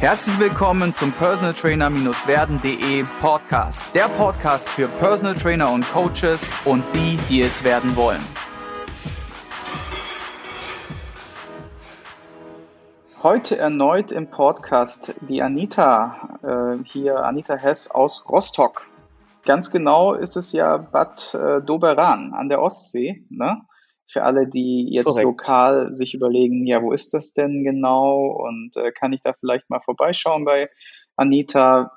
Herzlich willkommen zum Personal Trainer-werden.de Podcast. Der Podcast für Personal Trainer und Coaches und die, die es werden wollen. Heute erneut im Podcast die Anita, äh, hier Anita Hess aus Rostock. Ganz genau ist es ja Bad äh, Doberan an der Ostsee. Ne? Für alle, die jetzt Korrekt. lokal sich überlegen, ja, wo ist das denn genau und äh, kann ich da vielleicht mal vorbeischauen bei Anita?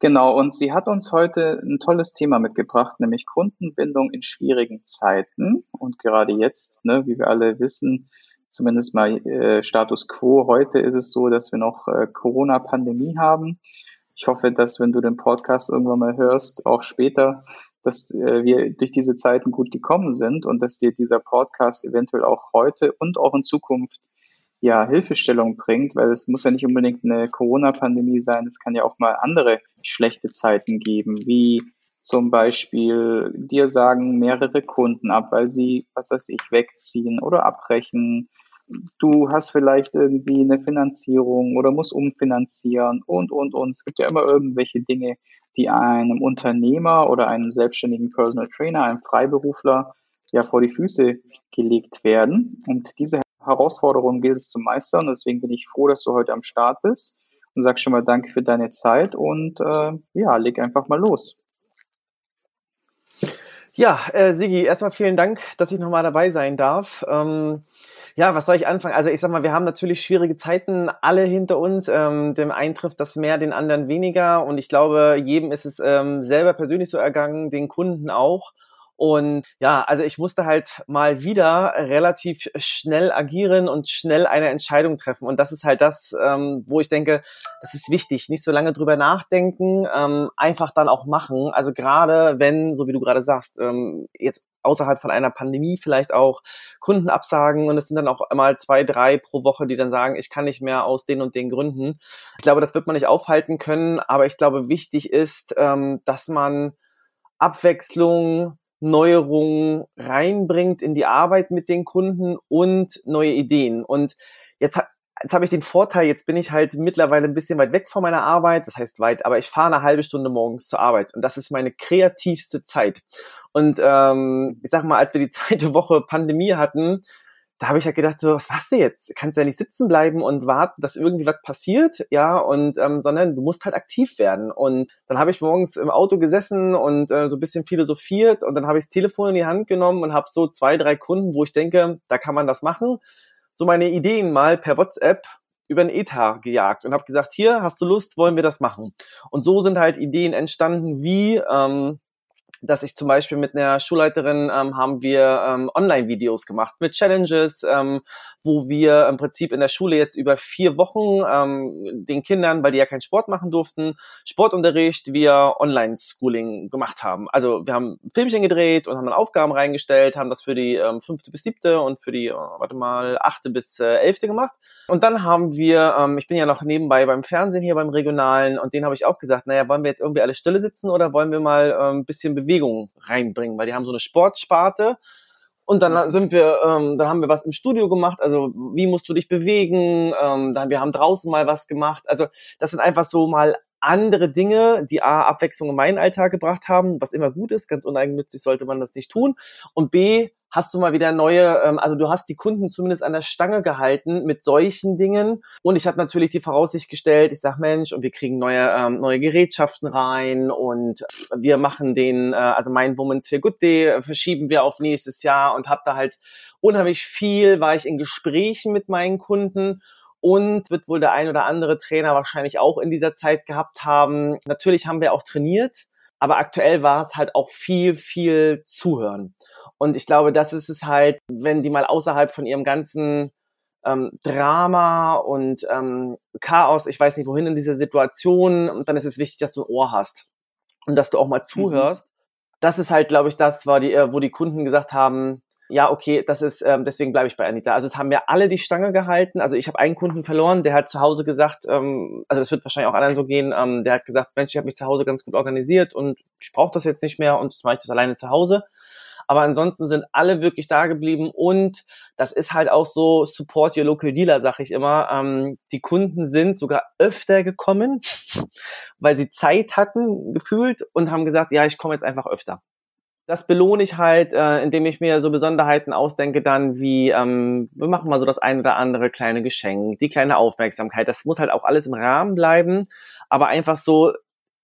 Genau, und sie hat uns heute ein tolles Thema mitgebracht, nämlich Kundenbindung in schwierigen Zeiten. Und gerade jetzt, ne, wie wir alle wissen, zumindest mal äh, Status quo, heute ist es so, dass wir noch äh, Corona-Pandemie haben. Ich hoffe, dass wenn du den Podcast irgendwann mal hörst, auch später, dass äh, wir durch diese Zeiten gut gekommen sind und dass dir dieser Podcast eventuell auch heute und auch in Zukunft ja Hilfestellung bringt, weil es muss ja nicht unbedingt eine Corona-Pandemie sein, es kann ja auch mal andere schlechte Zeiten geben, wie zum Beispiel dir sagen mehrere Kunden ab, weil sie, was weiß ich, wegziehen oder abbrechen. Du hast vielleicht irgendwie eine Finanzierung oder musst umfinanzieren und, und, und. Es gibt ja immer irgendwelche Dinge, die einem Unternehmer oder einem selbstständigen Personal Trainer, einem Freiberufler ja vor die Füße gelegt werden. Und diese Herausforderung gilt es zu meistern. Deswegen bin ich froh, dass du heute am Start bist und sag schon mal Danke für deine Zeit und äh, ja, leg einfach mal los. Ja, äh, Sigi, erstmal vielen Dank, dass ich nochmal dabei sein darf. Ähm, ja, was soll ich anfangen? Also ich sag mal, wir haben natürlich schwierige Zeiten alle hinter uns. Ähm, dem einen trifft das mehr, den anderen weniger. Und ich glaube, jedem ist es ähm, selber persönlich so ergangen, den Kunden auch. Und ja, also ich musste halt mal wieder relativ schnell agieren und schnell eine Entscheidung treffen. Und das ist halt das, ähm, wo ich denke, das ist wichtig. Nicht so lange drüber nachdenken, ähm, einfach dann auch machen. Also gerade wenn, so wie du gerade sagst, ähm, jetzt außerhalb von einer Pandemie vielleicht auch Kunden absagen und es sind dann auch einmal zwei, drei pro Woche, die dann sagen, ich kann nicht mehr aus den und den Gründen. Ich glaube, das wird man nicht aufhalten können, aber ich glaube, wichtig ist, ähm, dass man Abwechslung, Neuerungen reinbringt in die Arbeit mit den Kunden und neue Ideen. Und jetzt, jetzt habe ich den Vorteil, jetzt bin ich halt mittlerweile ein bisschen weit weg von meiner Arbeit, das heißt weit, aber ich fahre eine halbe Stunde morgens zur Arbeit und das ist meine kreativste Zeit. Und ähm, ich sag mal, als wir die zweite Woche Pandemie hatten, da habe ich ja gedacht, so, was machst du jetzt? Kannst ja nicht sitzen bleiben und warten, dass irgendwie was passiert, ja, und ähm, sondern du musst halt aktiv werden. Und dann habe ich morgens im Auto gesessen und äh, so ein bisschen philosophiert und dann habe ich das Telefon in die Hand genommen und habe so zwei, drei Kunden, wo ich denke, da kann man das machen, so meine Ideen mal per WhatsApp über den Ether gejagt und habe gesagt, hier, hast du Lust, wollen wir das machen? Und so sind halt Ideen entstanden wie, ähm, dass ich zum Beispiel mit einer Schulleiterin ähm, haben wir ähm, Online-Videos gemacht mit Challenges, ähm, wo wir im Prinzip in der Schule jetzt über vier Wochen ähm, den Kindern, weil die ja keinen Sport machen durften, Sportunterricht via Online-Schooling gemacht haben. Also wir haben Filmchen gedreht und haben dann Aufgaben reingestellt, haben das für die ähm, fünfte bis siebte und für die, äh, warte mal, achte bis äh, elfte gemacht. Und dann haben wir, ähm, ich bin ja noch nebenbei beim Fernsehen hier beim Regionalen und den habe ich auch gesagt, naja, wollen wir jetzt irgendwie alle stille sitzen oder wollen wir mal ähm, ein bisschen bewegen Bewegung reinbringen, weil die haben so eine Sportsparte. Und dann sind wir, ähm, dann haben wir was im Studio gemacht. Also wie musst du dich bewegen? Ähm, dann wir haben draußen mal was gemacht. Also das sind einfach so mal andere Dinge, die A, Abwechslung in meinen Alltag gebracht haben, was immer gut ist, ganz uneigennützig sollte man das nicht tun. Und B, hast du mal wieder neue, ähm, also du hast die Kunden zumindest an der Stange gehalten mit solchen Dingen. Und ich habe natürlich die Voraussicht gestellt, ich sag Mensch, und wir kriegen neue, ähm, neue Gerätschaften rein und wir machen den, äh, also mein Women's Feel Good Day verschieben wir auf nächstes Jahr und habe da halt unheimlich viel, war ich in Gesprächen mit meinen Kunden und wird wohl der ein oder andere Trainer wahrscheinlich auch in dieser Zeit gehabt haben. Natürlich haben wir auch trainiert, aber aktuell war es halt auch viel, viel Zuhören. Und ich glaube, das ist es halt, wenn die mal außerhalb von ihrem ganzen ähm, Drama und ähm, Chaos, ich weiß nicht wohin in dieser Situation, dann ist es wichtig, dass du ein Ohr hast und dass du auch mal mhm. zuhörst. Mhm. Das ist halt, glaube ich, das war die, äh, wo die Kunden gesagt haben, ja, okay, das ist, ähm, deswegen bleibe ich bei Anita. Also es haben mir alle die Stange gehalten. Also ich habe einen Kunden verloren, der hat zu Hause gesagt, ähm, also das wird wahrscheinlich auch anderen so gehen, ähm, der hat gesagt, Mensch, ich habe mich zu Hause ganz gut organisiert und ich brauche das jetzt nicht mehr und jetzt mache ich das alleine zu Hause. Aber ansonsten sind alle wirklich da geblieben und das ist halt auch so Support Your Local Dealer, sag ich immer. Ähm, die Kunden sind sogar öfter gekommen, weil sie Zeit hatten, gefühlt, und haben gesagt, ja, ich komme jetzt einfach öfter das belohne ich halt, äh, indem ich mir so Besonderheiten ausdenke, dann wie, ähm, wir machen mal so das ein oder andere kleine Geschenk, die kleine Aufmerksamkeit. Das muss halt auch alles im Rahmen bleiben, aber einfach so,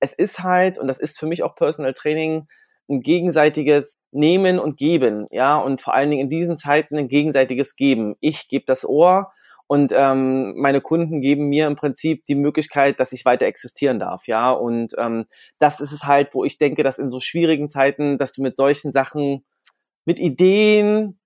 es ist halt, und das ist für mich auch Personal Training, ein gegenseitiges Nehmen und Geben, ja, und vor allen Dingen in diesen Zeiten ein gegenseitiges Geben. Ich gebe das Ohr und ähm, meine Kunden geben mir im Prinzip die Möglichkeit, dass ich weiter existieren darf, ja. Und ähm, das ist es halt, wo ich denke, dass in so schwierigen Zeiten, dass du mit solchen Sachen, mit Ideen,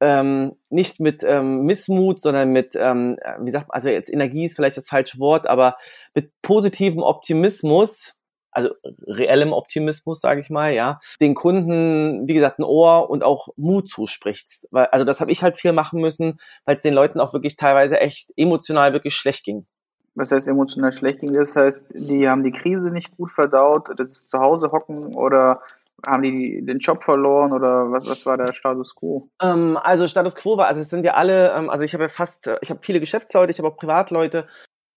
ähm, nicht mit ähm, Missmut, sondern mit, ähm, wie sagt man, also jetzt Energie ist vielleicht das falsche Wort, aber mit positivem Optimismus also reellem Optimismus, sage ich mal, ja, den Kunden, wie gesagt, ein Ohr und auch Mut zusprichst. Weil, also das habe ich halt viel machen müssen, weil es den Leuten auch wirklich teilweise echt emotional wirklich schlecht ging. Was heißt emotional schlecht ging? Das heißt, die haben die Krise nicht gut verdaut, das ist zu Hause hocken oder haben die den Job verloren oder was, was war der Status quo? Ähm, also Status quo war, also es sind ja alle, ähm, also ich habe ja fast, ich habe viele Geschäftsleute, ich habe auch Privatleute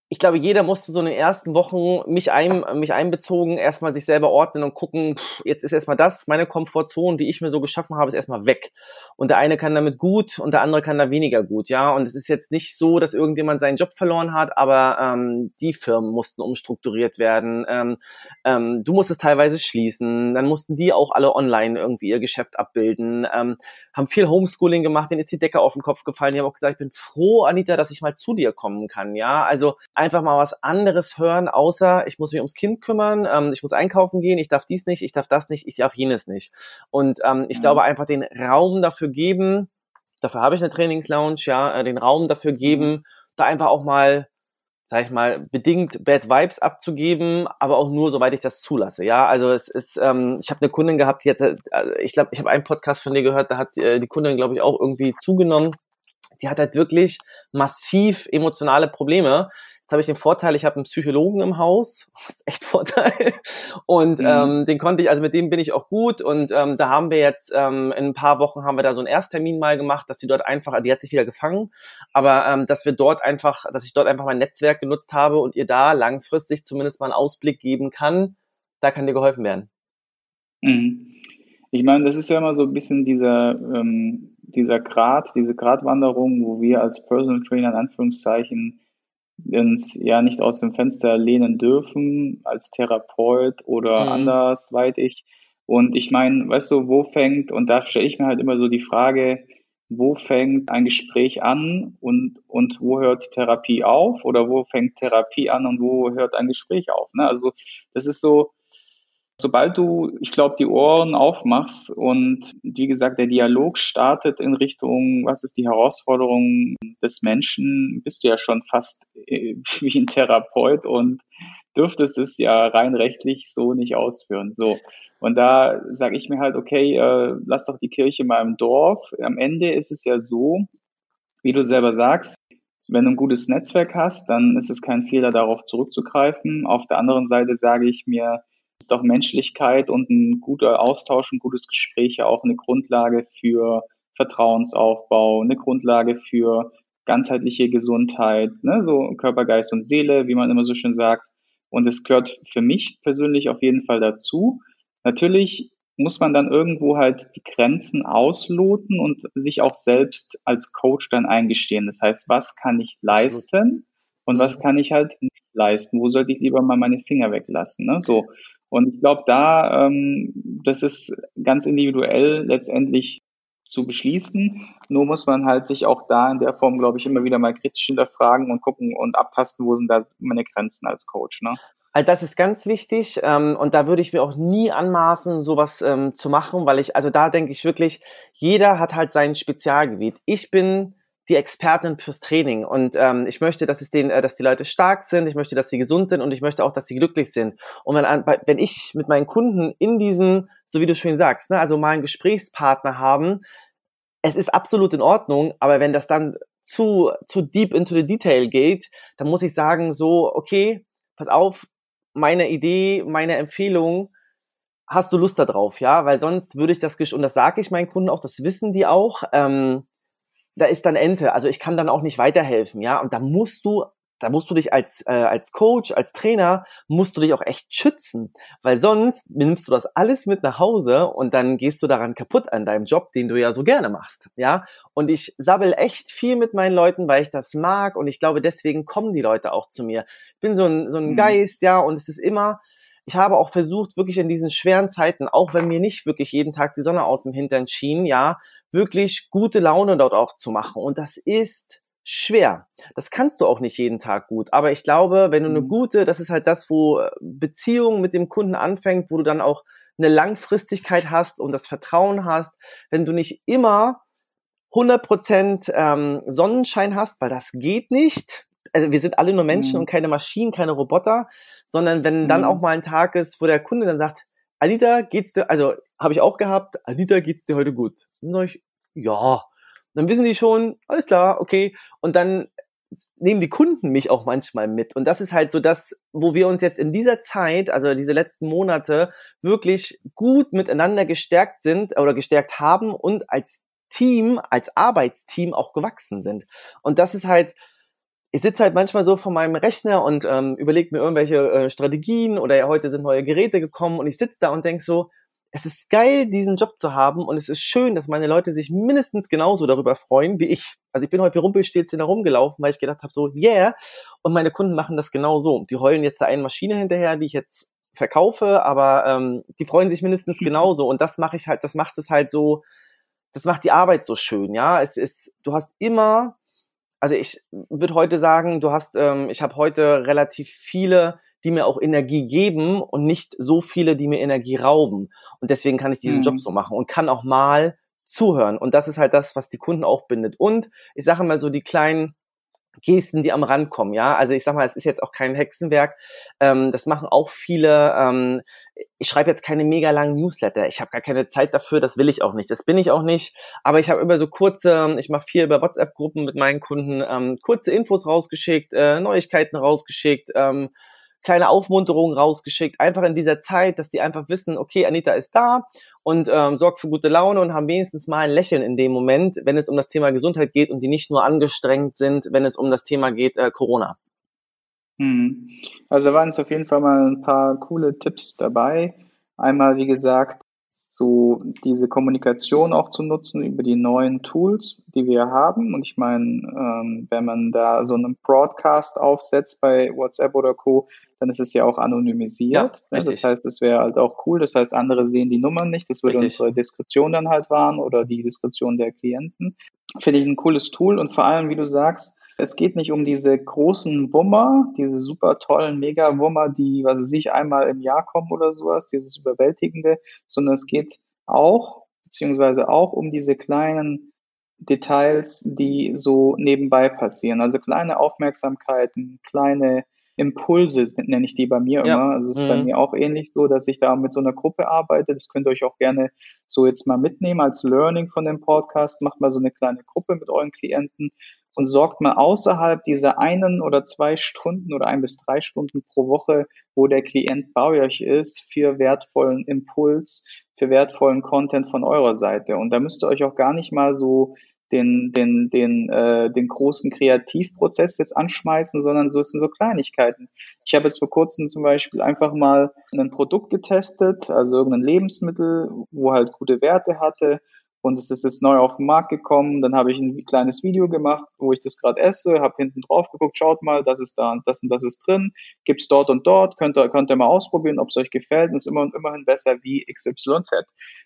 ich glaube, jeder musste so in den ersten Wochen mich, ein, mich einbezogen erstmal sich selber ordnen und gucken, pff, jetzt ist erstmal das, meine Komfortzone, die ich mir so geschaffen habe, ist erstmal weg. Und der eine kann damit gut und der andere kann da weniger gut, ja. Und es ist jetzt nicht so, dass irgendjemand seinen Job verloren hat, aber ähm, die Firmen mussten umstrukturiert werden. Ähm, ähm, du musstest teilweise schließen, dann mussten die auch alle online irgendwie ihr Geschäft abbilden, ähm, haben viel Homeschooling gemacht, denen ist die Decke auf den Kopf gefallen. Die haben auch gesagt, ich bin froh, Anita, dass ich mal zu dir kommen kann, ja. Also einfach mal was anderes hören, außer ich muss mich ums Kind kümmern, ähm, ich muss einkaufen gehen, ich darf dies nicht, ich darf das nicht, ich darf jenes nicht. Und ähm, ich mhm. glaube einfach den Raum dafür geben, dafür habe ich eine Trainingslounge, ja, äh, den Raum dafür geben, mhm. da einfach auch mal sag ich mal, bedingt Bad Vibes abzugeben, aber auch nur, soweit ich das zulasse. Ja, also es ist, ähm, ich habe eine Kundin gehabt, die jetzt, äh, ich glaube, ich habe einen Podcast von dir gehört, da hat äh, die Kundin, glaube ich, auch irgendwie zugenommen. Die hat halt wirklich massiv emotionale Probleme. Jetzt habe ich den Vorteil, ich habe einen Psychologen im Haus. Das ist echt Vorteil. Und mhm. ähm, den konnte ich, also mit dem bin ich auch gut. Und ähm, da haben wir jetzt ähm, in ein paar Wochen haben wir da so einen Ersttermin mal gemacht, dass sie dort einfach, die hat sich wieder gefangen, aber ähm, dass wir dort einfach, dass ich dort einfach mein Netzwerk genutzt habe und ihr da langfristig zumindest mal einen Ausblick geben kann, da kann dir geholfen werden. Mhm. Ich meine, das ist ja immer so ein bisschen dieser, ähm, dieser Grad, diese Gratwanderung, wo wir als Personal Trainer in Anführungszeichen uns ja nicht aus dem Fenster lehnen dürfen als Therapeut oder mhm. andersweitig. Und ich meine, weißt du, wo fängt, und da stelle ich mir halt immer so die Frage, wo fängt ein Gespräch an und, und wo hört Therapie auf oder wo fängt Therapie an und wo hört ein Gespräch auf? Ne? Also das ist so, Sobald du, ich glaube, die Ohren aufmachst und wie gesagt, der Dialog startet in Richtung, was ist die Herausforderung des Menschen, bist du ja schon fast äh, wie ein Therapeut und dürftest es ja rein rechtlich so nicht ausführen. So. Und da sage ich mir halt, okay, äh, lass doch die Kirche mal im Dorf. Am Ende ist es ja so, wie du selber sagst, wenn du ein gutes Netzwerk hast, dann ist es kein Fehler, darauf zurückzugreifen. Auf der anderen Seite sage ich mir, ist auch Menschlichkeit und ein guter Austausch, ein gutes Gespräch ja auch eine Grundlage für Vertrauensaufbau, eine Grundlage für ganzheitliche Gesundheit, ne, so Körper, Geist und Seele, wie man immer so schön sagt. Und es gehört für mich persönlich auf jeden Fall dazu. Natürlich muss man dann irgendwo halt die Grenzen ausloten und sich auch selbst als Coach dann eingestehen. Das heißt, was kann ich leisten und was kann ich halt nicht leisten? Wo sollte ich lieber mal meine Finger weglassen? Ne? So. Und ich glaube, da, ähm, das ist ganz individuell letztendlich zu beschließen. Nur muss man halt sich auch da in der Form, glaube ich, immer wieder mal kritisch hinterfragen und gucken und abtasten, wo sind da meine Grenzen als Coach. Ne? Also das ist ganz wichtig ähm, und da würde ich mir auch nie anmaßen, sowas ähm, zu machen, weil ich, also da denke ich wirklich, jeder hat halt sein Spezialgebiet. Ich bin die Expertin fürs Training und ähm, ich möchte, dass es denen, äh, dass die Leute stark sind, ich möchte, dass sie gesund sind und ich möchte auch, dass sie glücklich sind. Und wenn, wenn ich mit meinen Kunden in diesem, so wie du schön sagst, ne, also mal einen Gesprächspartner haben, es ist absolut in Ordnung, aber wenn das dann zu zu deep into the detail geht, dann muss ich sagen so, okay, pass auf, meine Idee, meine Empfehlung hast du Lust darauf, ja? Weil sonst würde ich das, und das sage ich meinen Kunden auch, das wissen die auch, ähm, da ist dann Ente. Also ich kann dann auch nicht weiterhelfen, ja. Und da musst du, da musst du dich als äh, als Coach, als Trainer musst du dich auch echt schützen, weil sonst nimmst du das alles mit nach Hause und dann gehst du daran kaputt an deinem Job, den du ja so gerne machst, ja. Und ich sabbel echt viel mit meinen Leuten, weil ich das mag und ich glaube deswegen kommen die Leute auch zu mir. Ich bin so ein so ein mhm. Geist, ja, und es ist immer ich habe auch versucht, wirklich in diesen schweren Zeiten, auch wenn mir nicht wirklich jeden Tag die Sonne aus dem Hintern schien, ja, wirklich gute Laune dort auch zu machen. Und das ist schwer. Das kannst du auch nicht jeden Tag gut. Aber ich glaube, wenn du eine mhm. gute, das ist halt das, wo äh, Beziehung mit dem Kunden anfängt, wo du dann auch eine Langfristigkeit hast und das Vertrauen hast, wenn du nicht immer 100% ähm, Sonnenschein hast, weil das geht nicht, also wir sind alle nur Menschen mhm. und keine Maschinen, keine Roboter, sondern wenn mhm. dann auch mal ein Tag ist, wo der Kunde dann sagt, Anita, geht's dir, also habe ich auch gehabt, Anita, geht's dir heute gut? Dann sage ich, ja. Dann wissen die schon, alles klar, okay. Und dann nehmen die Kunden mich auch manchmal mit. Und das ist halt so das, wo wir uns jetzt in dieser Zeit, also diese letzten Monate, wirklich gut miteinander gestärkt sind oder gestärkt haben und als Team, als Arbeitsteam auch gewachsen sind. Und das ist halt, ich sitze halt manchmal so vor meinem Rechner und ähm, überlege mir irgendwelche äh, Strategien oder heute sind neue Geräte gekommen und ich sitze da und denk so, es ist geil, diesen Job zu haben und es ist schön, dass meine Leute sich mindestens genauso darüber freuen wie ich. Also ich bin heute wie Rumpelstilzchen herumgelaufen, weil ich gedacht habe, so, yeah, und meine Kunden machen das genauso. Die heulen jetzt da eine Maschine hinterher, die ich jetzt verkaufe, aber ähm, die freuen sich mindestens genauso und das mache ich halt, das macht es halt so, das macht die Arbeit so schön, ja. Es ist, du hast immer also ich würde heute sagen, du hast, ähm, ich habe heute relativ viele, die mir auch Energie geben und nicht so viele, die mir Energie rauben. Und deswegen kann ich diesen mhm. Job so machen und kann auch mal zuhören. Und das ist halt das, was die Kunden auch bindet. Und ich sage mal so die kleinen Gesten, die am Rand kommen, ja. Also ich sag mal, es ist jetzt auch kein Hexenwerk. Ähm, das machen auch viele. Ähm, ich schreibe jetzt keine mega langen Newsletter. Ich habe gar keine Zeit dafür. Das will ich auch nicht. Das bin ich auch nicht. Aber ich habe immer so kurze. Ich mache viel über WhatsApp-Gruppen mit meinen Kunden. Ähm, kurze Infos rausgeschickt, äh, Neuigkeiten rausgeschickt. Ähm, kleine Aufmunterung rausgeschickt, einfach in dieser Zeit, dass die einfach wissen, okay, Anita ist da und ähm, sorgt für gute Laune und haben wenigstens mal ein Lächeln in dem Moment, wenn es um das Thema Gesundheit geht und die nicht nur angestrengt sind, wenn es um das Thema geht, äh, Corona. Hm. Also da waren jetzt auf jeden Fall mal ein paar coole Tipps dabei. Einmal, wie gesagt, so diese Kommunikation auch zu nutzen über die neuen Tools, die wir haben. Und ich meine, ähm, wenn man da so einen Broadcast aufsetzt bei WhatsApp oder Co., dann ist es ja auch anonymisiert. Ja, ne? Das heißt, es wäre halt auch cool. Das heißt, andere sehen die Nummern nicht. Das würde richtig. unsere Diskretion dann halt wahren oder die Diskretion der Klienten. Finde ich ein cooles Tool und vor allem, wie du sagst, es geht nicht um diese großen Wummer, diese super tollen Mega-Wummer, die, was weiß ich, einmal im Jahr kommen oder sowas, dieses Überwältigende, sondern es geht auch, beziehungsweise auch um diese kleinen Details, die so nebenbei passieren. Also kleine Aufmerksamkeiten, kleine Impulse nenne ich die bei mir ja. immer. Also es ist mhm. bei mir auch ähnlich so, dass ich da mit so einer Gruppe arbeite. Das könnt ihr euch auch gerne so jetzt mal mitnehmen als Learning von dem Podcast. Macht mal so eine kleine Gruppe mit euren Klienten und sorgt mal außerhalb dieser einen oder zwei Stunden oder ein bis drei Stunden pro Woche, wo der Klient bei euch ist, für wertvollen Impuls, für wertvollen Content von eurer Seite. Und da müsst ihr euch auch gar nicht mal so den, den, den, äh, den großen Kreativprozess jetzt anschmeißen, sondern so sind so Kleinigkeiten. Ich habe jetzt vor kurzem zum Beispiel einfach mal ein Produkt getestet, also irgendein Lebensmittel, wo halt gute Werte hatte und es ist jetzt neu auf den Markt gekommen. Dann habe ich ein kleines Video gemacht, wo ich das gerade esse, habe hinten drauf geguckt, schaut mal, das ist da und das und das ist drin, gibt's dort und dort, könnt ihr, könnt ihr mal ausprobieren, ob es euch gefällt. Und ist immer und immerhin besser wie XYZ.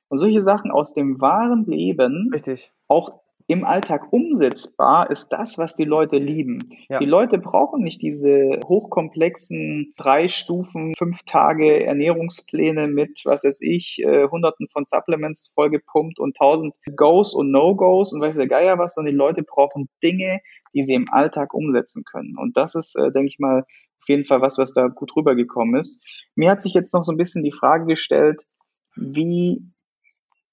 Und solche Sachen aus dem wahren Leben, Richtig. auch im Alltag umsetzbar, ist das, was die Leute lieben. Ja. Die Leute brauchen nicht diese hochkomplexen drei Stufen, fünf Tage Ernährungspläne mit, was weiß ich, äh, hunderten von Supplements vollgepumpt und tausend Goes und No-Goes und weiß der Geier was, sondern die Leute brauchen Dinge, die sie im Alltag umsetzen können. Und das ist, äh, denke ich mal, auf jeden Fall was, was da gut rübergekommen ist. Mir hat sich jetzt noch so ein bisschen die Frage gestellt, wie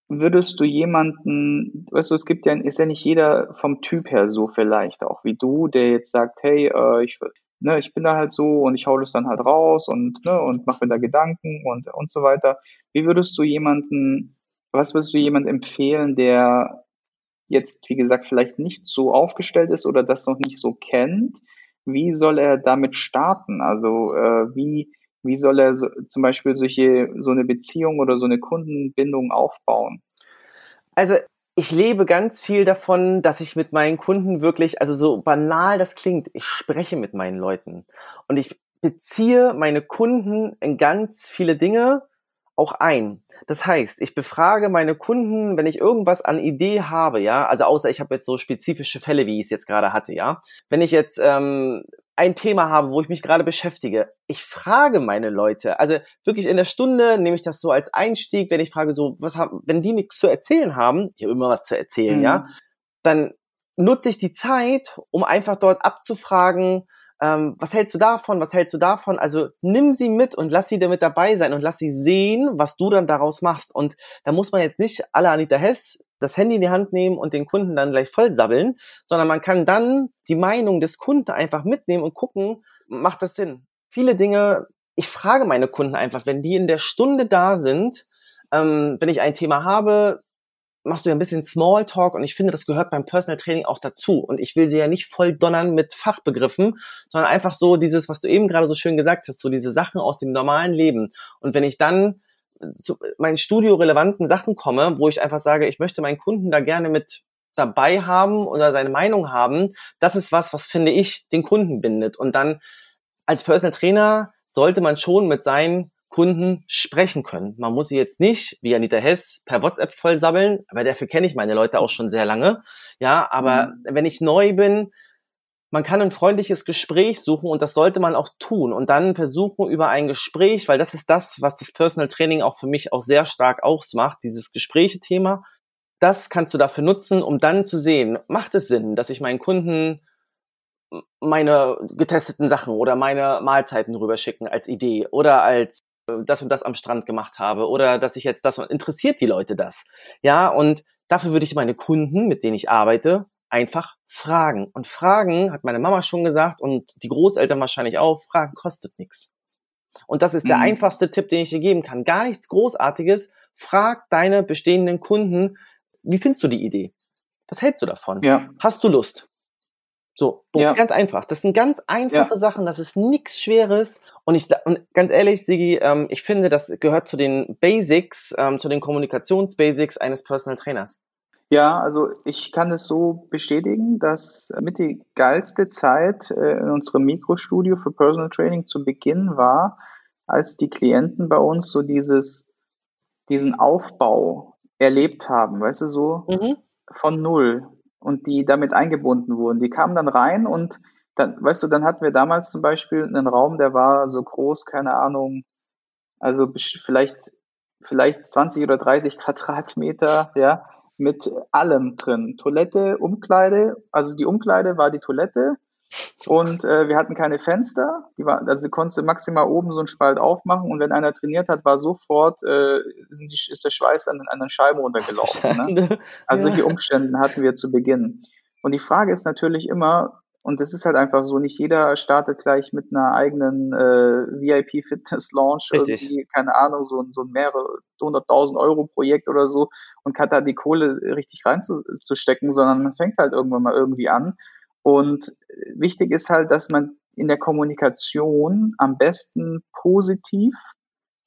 würdest du jemanden, weißt du, es gibt ja, ist ja nicht jeder vom Typ her so vielleicht auch wie du, der jetzt sagt, hey, äh, ich, ne, ich bin da halt so und ich hau das dann halt raus und, ne, und mache mir da Gedanken und, und so weiter. Wie würdest du jemanden, was würdest du jemandem empfehlen, der jetzt, wie gesagt, vielleicht nicht so aufgestellt ist oder das noch nicht so kennt? Wie soll er damit starten? Also, äh, wie, wie soll er so, zum Beispiel solche, so eine Beziehung oder so eine Kundenbindung aufbauen? Also ich lebe ganz viel davon, dass ich mit meinen Kunden wirklich, also so banal das klingt, ich spreche mit meinen Leuten und ich beziehe meine Kunden in ganz viele Dinge auch ein. Das heißt, ich befrage meine Kunden, wenn ich irgendwas an Idee habe, ja, also außer ich habe jetzt so spezifische Fälle, wie ich es jetzt gerade hatte, ja. Wenn ich jetzt ähm, ein Thema habe, wo ich mich gerade beschäftige, ich frage meine Leute, also wirklich in der Stunde nehme ich das so als Einstieg, wenn ich frage so, was haben, wenn die nichts zu erzählen haben, ich habe immer was zu erzählen, mhm. ja, dann nutze ich die Zeit, um einfach dort abzufragen, ähm, was hältst du davon, was hältst du davon? Also nimm sie mit und lass sie damit dabei sein und lass sie sehen, was du dann daraus machst. Und da muss man jetzt nicht alle Anita Hess das Handy in die Hand nehmen und den Kunden dann gleich voll sabbeln, sondern man kann dann die Meinung des Kunden einfach mitnehmen und gucken, macht das Sinn? Viele Dinge, ich frage meine Kunden einfach, wenn die in der Stunde da sind, ähm, wenn ich ein Thema habe, machst du ja ein bisschen Smalltalk und ich finde, das gehört beim Personal Training auch dazu. Und ich will sie ja nicht voll donnern mit Fachbegriffen, sondern einfach so dieses, was du eben gerade so schön gesagt hast, so diese Sachen aus dem normalen Leben. Und wenn ich dann zu meinen studiorelevanten Sachen komme, wo ich einfach sage, ich möchte meinen Kunden da gerne mit dabei haben oder seine Meinung haben, das ist was, was finde ich den Kunden bindet. Und dann als Personal Trainer sollte man schon mit seinen Kunden sprechen können. Man muss sie jetzt nicht, wie Anita Hess, per WhatsApp voll sabbeln, aber dafür kenne ich meine Leute auch schon sehr lange. Ja, aber mhm. wenn ich neu bin, man kann ein freundliches Gespräch suchen und das sollte man auch tun und dann versuchen über ein Gespräch, weil das ist das, was das Personal Training auch für mich auch sehr stark ausmacht, dieses Gesprächethema. Das kannst du dafür nutzen, um dann zu sehen, macht es Sinn, dass ich meinen Kunden meine getesteten Sachen oder meine Mahlzeiten rüberschicken als Idee oder als das und das am Strand gemacht habe oder dass ich jetzt das interessiert die Leute das. Ja, und dafür würde ich meine Kunden, mit denen ich arbeite, einfach fragen. Und fragen, hat meine Mama schon gesagt und die Großeltern wahrscheinlich auch, fragen kostet nichts. Und das ist mhm. der einfachste Tipp, den ich dir geben kann. Gar nichts Großartiges. Frag deine bestehenden Kunden, wie findest du die Idee? Was hältst du davon? Ja. Hast du Lust? So, ja. ganz einfach. Das sind ganz einfache ja. Sachen, das ist nichts Schweres. Und ich, und ganz ehrlich, Sigi, ähm, ich finde, das gehört zu den Basics, ähm, zu den Kommunikationsbasics eines Personal Trainers. Ja, also ich kann es so bestätigen, dass mit die geilste Zeit äh, in unserem Mikrostudio für Personal Training zu Beginn war, als die Klienten bei uns so dieses, diesen Aufbau erlebt haben, weißt du, so mhm. von null und die damit eingebunden wurden. Die kamen dann rein und dann, weißt du, dann hatten wir damals zum Beispiel einen Raum, der war so groß, keine Ahnung, also vielleicht, vielleicht 20 oder 30 Quadratmeter, ja, mit allem drin. Toilette, Umkleide, also die Umkleide war die Toilette und äh, wir hatten keine Fenster. Die war, also konntest du maximal oben so einen Spalt aufmachen und wenn einer trainiert hat, war sofort äh, sind die, ist der Schweiß an, an den Scheiben runtergelaufen. Ne? Also ja. solche Umstände hatten wir zu Beginn. Und die Frage ist natürlich immer, und das ist halt einfach so, nicht jeder startet gleich mit einer eigenen äh, VIP-Fitness-Launch, irgendwie, keine Ahnung, so, so ein mehrere hunderttausend Euro Projekt oder so und hat da die Kohle richtig reinzustecken, sondern man fängt halt irgendwann mal irgendwie an. Und wichtig ist halt, dass man in der Kommunikation am besten positiv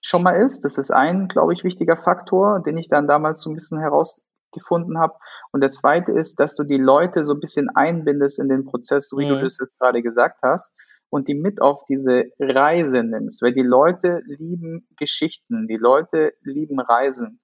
schon mal ist. Das ist ein, glaube ich, wichtiger Faktor, den ich dann damals so ein bisschen heraus gefunden habe. Und der zweite ist, dass du die Leute so ein bisschen einbindest in den Prozess, so wie mhm. du das jetzt gerade gesagt hast, und die mit auf diese Reise nimmst, weil die Leute lieben Geschichten, die Leute lieben Reisen.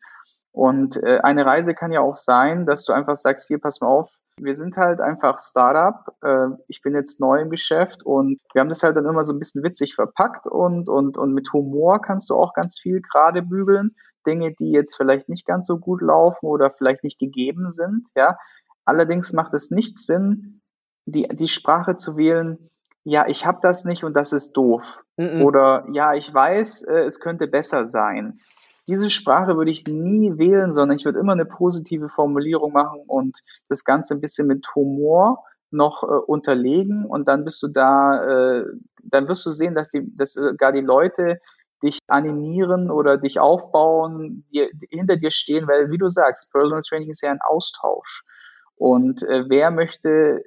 Und äh, eine Reise kann ja auch sein, dass du einfach sagst, hier, pass mal auf, wir sind halt einfach Startup. Äh, ich bin jetzt neu im Geschäft und wir haben das halt dann immer so ein bisschen witzig verpackt und, und, und mit Humor kannst du auch ganz viel gerade bügeln. Dinge, die jetzt vielleicht nicht ganz so gut laufen oder vielleicht nicht gegeben sind, ja. Allerdings macht es nicht Sinn, die, die Sprache zu wählen, ja, ich habe das nicht und das ist doof. Mm -mm. Oder ja, ich weiß, äh, es könnte besser sein. Diese Sprache würde ich nie wählen, sondern ich würde immer eine positive Formulierung machen und das Ganze ein bisschen mit Humor noch äh, unterlegen und dann bist du da, äh, dann wirst du sehen, dass die, dass gar die Leute dich animieren oder dich aufbauen, die, hinter dir stehen, weil wie du sagst, Personal Training ist ja ein Austausch. Und äh, wer möchte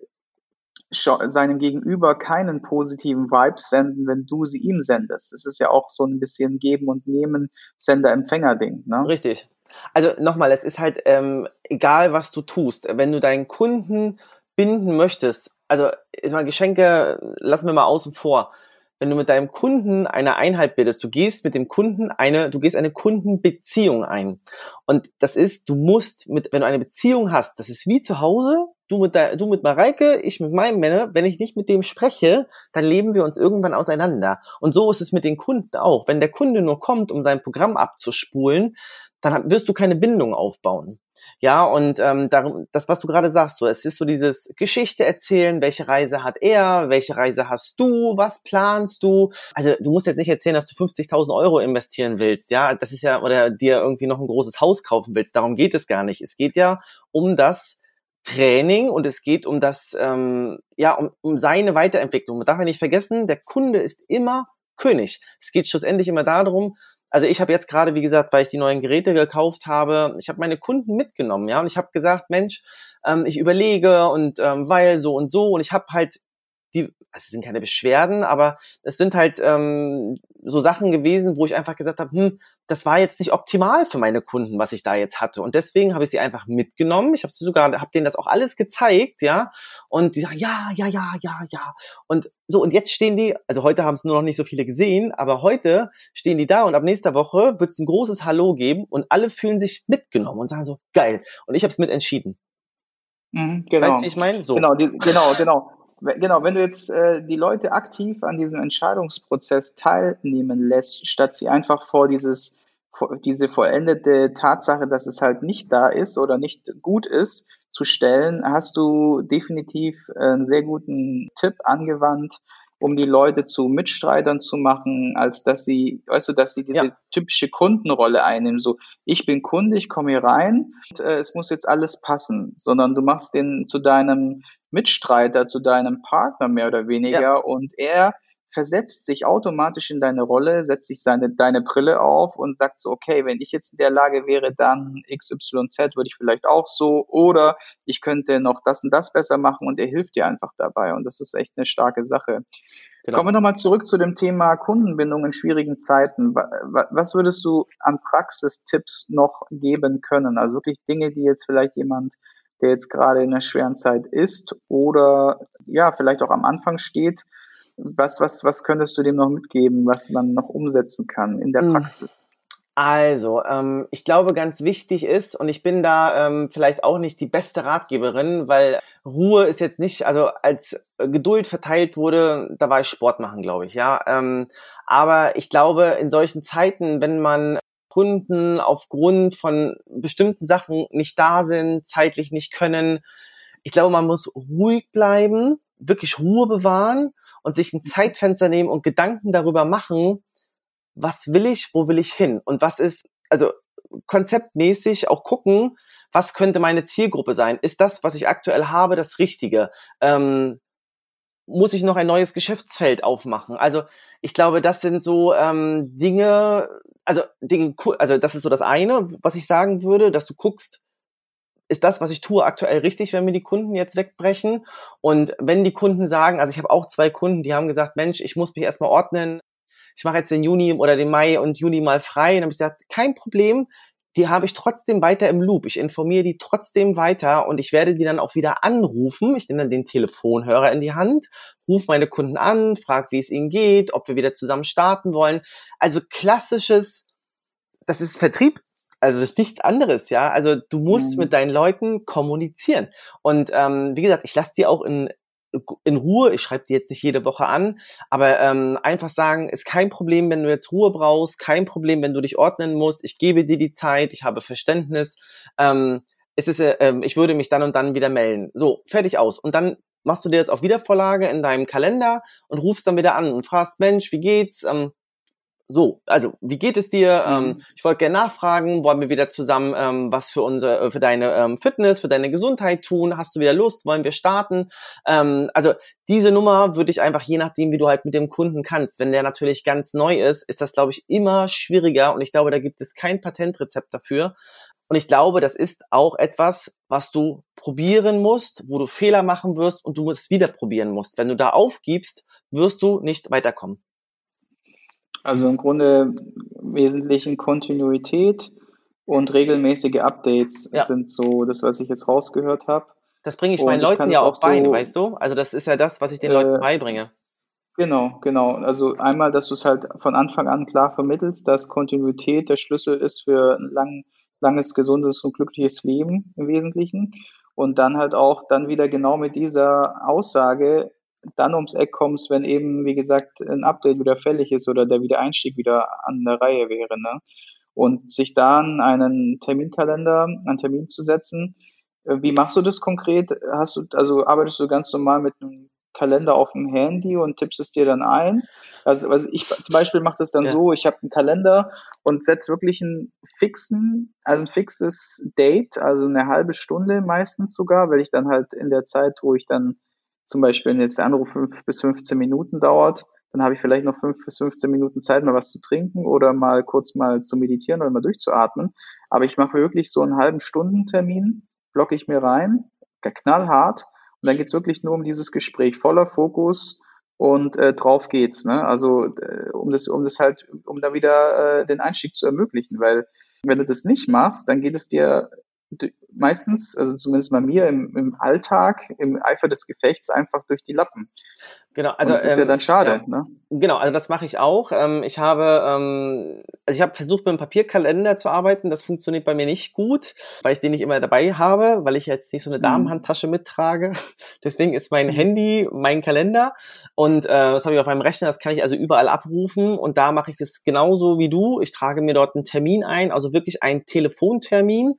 seinem Gegenüber keinen positiven Vibes senden, wenn du sie ihm sendest? Es ist ja auch so ein bisschen Geben und Nehmen, Sender-Empfänger-Ding. Ne? Richtig. Also nochmal, es ist halt ähm, egal, was du tust. Wenn du deinen Kunden binden möchtest, also ist mal Geschenke, lassen wir mal außen vor wenn du mit deinem Kunden eine Einheit bildest, du gehst mit dem Kunden eine, du gehst eine Kundenbeziehung ein. Und das ist, du musst mit, wenn du eine Beziehung hast, das ist wie zu Hause, du mit der, du mit Mareike, ich mit meinem Männer, wenn ich nicht mit dem spreche, dann leben wir uns irgendwann auseinander. Und so ist es mit den Kunden auch. Wenn der Kunde nur kommt, um sein Programm abzuspulen, dann wirst du keine Bindung aufbauen. Ja, und ähm, darum, das, was du gerade sagst, so, es ist so dieses Geschichte erzählen, welche Reise hat er, welche Reise hast du, was planst du? Also du musst jetzt nicht erzählen, dass du 50.000 Euro investieren willst, ja, das ist ja, oder dir irgendwie noch ein großes Haus kaufen willst, darum geht es gar nicht. Es geht ja um das Training und es geht um das, ähm, ja, um, um seine Weiterentwicklung. Man darf ja nicht vergessen, der Kunde ist immer König. Es geht schlussendlich immer darum, also ich habe jetzt gerade, wie gesagt, weil ich die neuen Geräte gekauft habe, ich habe meine Kunden mitgenommen, ja, und ich habe gesagt, Mensch, ähm, ich überlege und ähm, weil so und so und ich habe halt die, also es sind keine Beschwerden, aber es sind halt ähm, so Sachen gewesen, wo ich einfach gesagt habe, hm, das war jetzt nicht optimal für meine Kunden, was ich da jetzt hatte. Und deswegen habe ich sie einfach mitgenommen. Ich habe sie sogar, habe denen das auch alles gezeigt, ja. Und die sagen, ja, ja, ja, ja, ja. Und so, und jetzt stehen die, also heute haben es nur noch nicht so viele gesehen, aber heute stehen die da und ab nächster Woche wird es ein großes Hallo geben und alle fühlen sich mitgenommen und sagen so, geil. Und ich habe es mit entschieden. Mhm, genau. Weißt du, wie ich meine? So. Genau, die, genau, genau genau, wenn du jetzt äh, die Leute aktiv an diesem Entscheidungsprozess teilnehmen lässt, statt sie einfach vor dieses vor, diese vollendete Tatsache, dass es halt nicht da ist oder nicht gut ist, zu stellen, hast du definitiv einen sehr guten Tipp angewandt, um die Leute zu Mitstreitern zu machen, als dass sie, du, dass sie diese ja. typische Kundenrolle einnehmen. So, ich bin Kunde, ich komme hier rein und äh, es muss jetzt alles passen, sondern du machst den zu deinem Mitstreiter, zu deinem Partner mehr oder weniger ja. und er versetzt sich automatisch in deine Rolle, setzt sich seine, deine Brille auf und sagt so, okay, wenn ich jetzt in der Lage wäre, dann XYZ würde ich vielleicht auch so oder ich könnte noch das und das besser machen und er hilft dir einfach dabei und das ist echt eine starke Sache. Genau. Kommen wir nochmal zurück zu dem Thema Kundenbindung in schwierigen Zeiten. Was würdest du an Praxistipps noch geben können? Also wirklich Dinge, die jetzt vielleicht jemand der jetzt gerade in einer schweren Zeit ist oder ja, vielleicht auch am Anfang steht, was, was, was könntest du dem noch mitgeben, was man noch umsetzen kann in der hm. Praxis? Also, ähm, ich glaube, ganz wichtig ist, und ich bin da ähm, vielleicht auch nicht die beste Ratgeberin, weil Ruhe ist jetzt nicht, also als Geduld verteilt wurde, da war ich Sport machen, glaube ich, ja. Ähm, aber ich glaube, in solchen Zeiten, wenn man Kunden aufgrund von bestimmten Sachen nicht da sind, zeitlich nicht können, ich glaube, man muss ruhig bleiben wirklich Ruhe bewahren und sich ein mhm. Zeitfenster nehmen und Gedanken darüber machen, was will ich, wo will ich hin und was ist, also konzeptmäßig auch gucken, was könnte meine Zielgruppe sein? Ist das, was ich aktuell habe, das Richtige? Ähm, muss ich noch ein neues Geschäftsfeld aufmachen? Also ich glaube, das sind so ähm, Dinge, also Dinge, also das ist so das eine, was ich sagen würde, dass du guckst, ist das, was ich tue, aktuell richtig, wenn mir die Kunden jetzt wegbrechen? Und wenn die Kunden sagen, also ich habe auch zwei Kunden, die haben gesagt, Mensch, ich muss mich erstmal ordnen, ich mache jetzt den Juni oder den Mai und Juni mal frei. Dann habe ich gesagt, kein Problem, die habe ich trotzdem weiter im Loop. Ich informiere die trotzdem weiter und ich werde die dann auch wieder anrufen. Ich nehme dann den Telefonhörer in die Hand, rufe meine Kunden an, frage, wie es ihnen geht, ob wir wieder zusammen starten wollen. Also klassisches, das ist Vertrieb, also das ist nichts anderes, ja. Also du musst mhm. mit deinen Leuten kommunizieren. Und ähm, wie gesagt, ich lasse die auch in, in Ruhe, ich schreibe die jetzt nicht jede Woche an, aber ähm, einfach sagen, ist kein Problem, wenn du jetzt Ruhe brauchst, kein Problem, wenn du dich ordnen musst, ich gebe dir die Zeit, ich habe Verständnis, ähm, es ist, äh, ich würde mich dann und dann wieder melden. So, fertig aus. Und dann machst du dir das auf Wiedervorlage in deinem Kalender und rufst dann wieder an und fragst, Mensch, wie geht's? Ähm, so, also wie geht es dir? Mhm. Ähm, ich wollte gerne nachfragen, wollen wir wieder zusammen ähm, was für unsere, äh, für deine ähm, Fitness, für deine Gesundheit tun? Hast du wieder Lust? Wollen wir starten? Ähm, also diese Nummer würde ich einfach, je nachdem, wie du halt mit dem Kunden kannst, wenn der natürlich ganz neu ist, ist das, glaube ich, immer schwieriger und ich glaube, da gibt es kein Patentrezept dafür. Und ich glaube, das ist auch etwas, was du probieren musst, wo du Fehler machen wirst und du es wieder probieren musst. Wenn du da aufgibst, wirst du nicht weiterkommen. Also im Grunde wesentlich in Kontinuität und regelmäßige Updates ja. sind so das, was ich jetzt rausgehört habe. Das bringe ich und meinen ich Leuten ja auch, auch bei, so, weißt du? Also das ist ja das, was ich den äh, Leuten beibringe. Genau, genau. Also einmal, dass du es halt von Anfang an klar vermittelst, dass Kontinuität der Schlüssel ist für ein lang, langes, gesundes und glückliches Leben im Wesentlichen. Und dann halt auch dann wieder genau mit dieser Aussage dann ums Eck kommst, wenn eben, wie gesagt, ein Update wieder fällig ist oder der Wiedereinstieg wieder an der Reihe wäre. Ne? Und sich dann einen Terminkalender, einen Termin zu setzen. Äh, wie machst du das konkret? Hast du, also arbeitest du ganz normal mit einem Kalender auf dem Handy und tippst es dir dann ein. Also, also ich zum Beispiel mache das dann ja. so, ich habe einen Kalender und setze wirklich einen fixen, also ein fixes Date, also eine halbe Stunde meistens sogar, weil ich dann halt in der Zeit, wo ich dann zum Beispiel, wenn jetzt der Anruf fünf bis 15 Minuten dauert, dann habe ich vielleicht noch fünf bis 15 Minuten Zeit, mal was zu trinken oder mal kurz mal zu meditieren oder mal durchzuatmen. Aber ich mache wirklich so einen halben Stundentermin, blocke ich mir rein, knallhart. Und dann geht's wirklich nur um dieses Gespräch, voller Fokus und äh, drauf geht's. Ne? Also äh, um das, um das halt, um da wieder äh, den Einstieg zu ermöglichen, weil wenn du das nicht machst, dann geht es dir meistens, also zumindest bei mir im, im Alltag, im Eifer des Gefechts einfach durch die Lappen. Genau, also das ist ähm, ja dann schade. Ja, ne? Genau, also das mache ich auch. Ähm, ich habe, ähm, also ich habe versucht mit einem Papierkalender zu arbeiten. Das funktioniert bei mir nicht gut, weil ich den nicht immer dabei habe, weil ich jetzt nicht so eine mhm. Damenhandtasche mittrage. Deswegen ist mein mhm. Handy mein Kalender und äh, das habe ich auf meinem Rechner. Das kann ich also überall abrufen und da mache ich das genauso wie du. Ich trage mir dort einen Termin ein, also wirklich einen Telefontermin,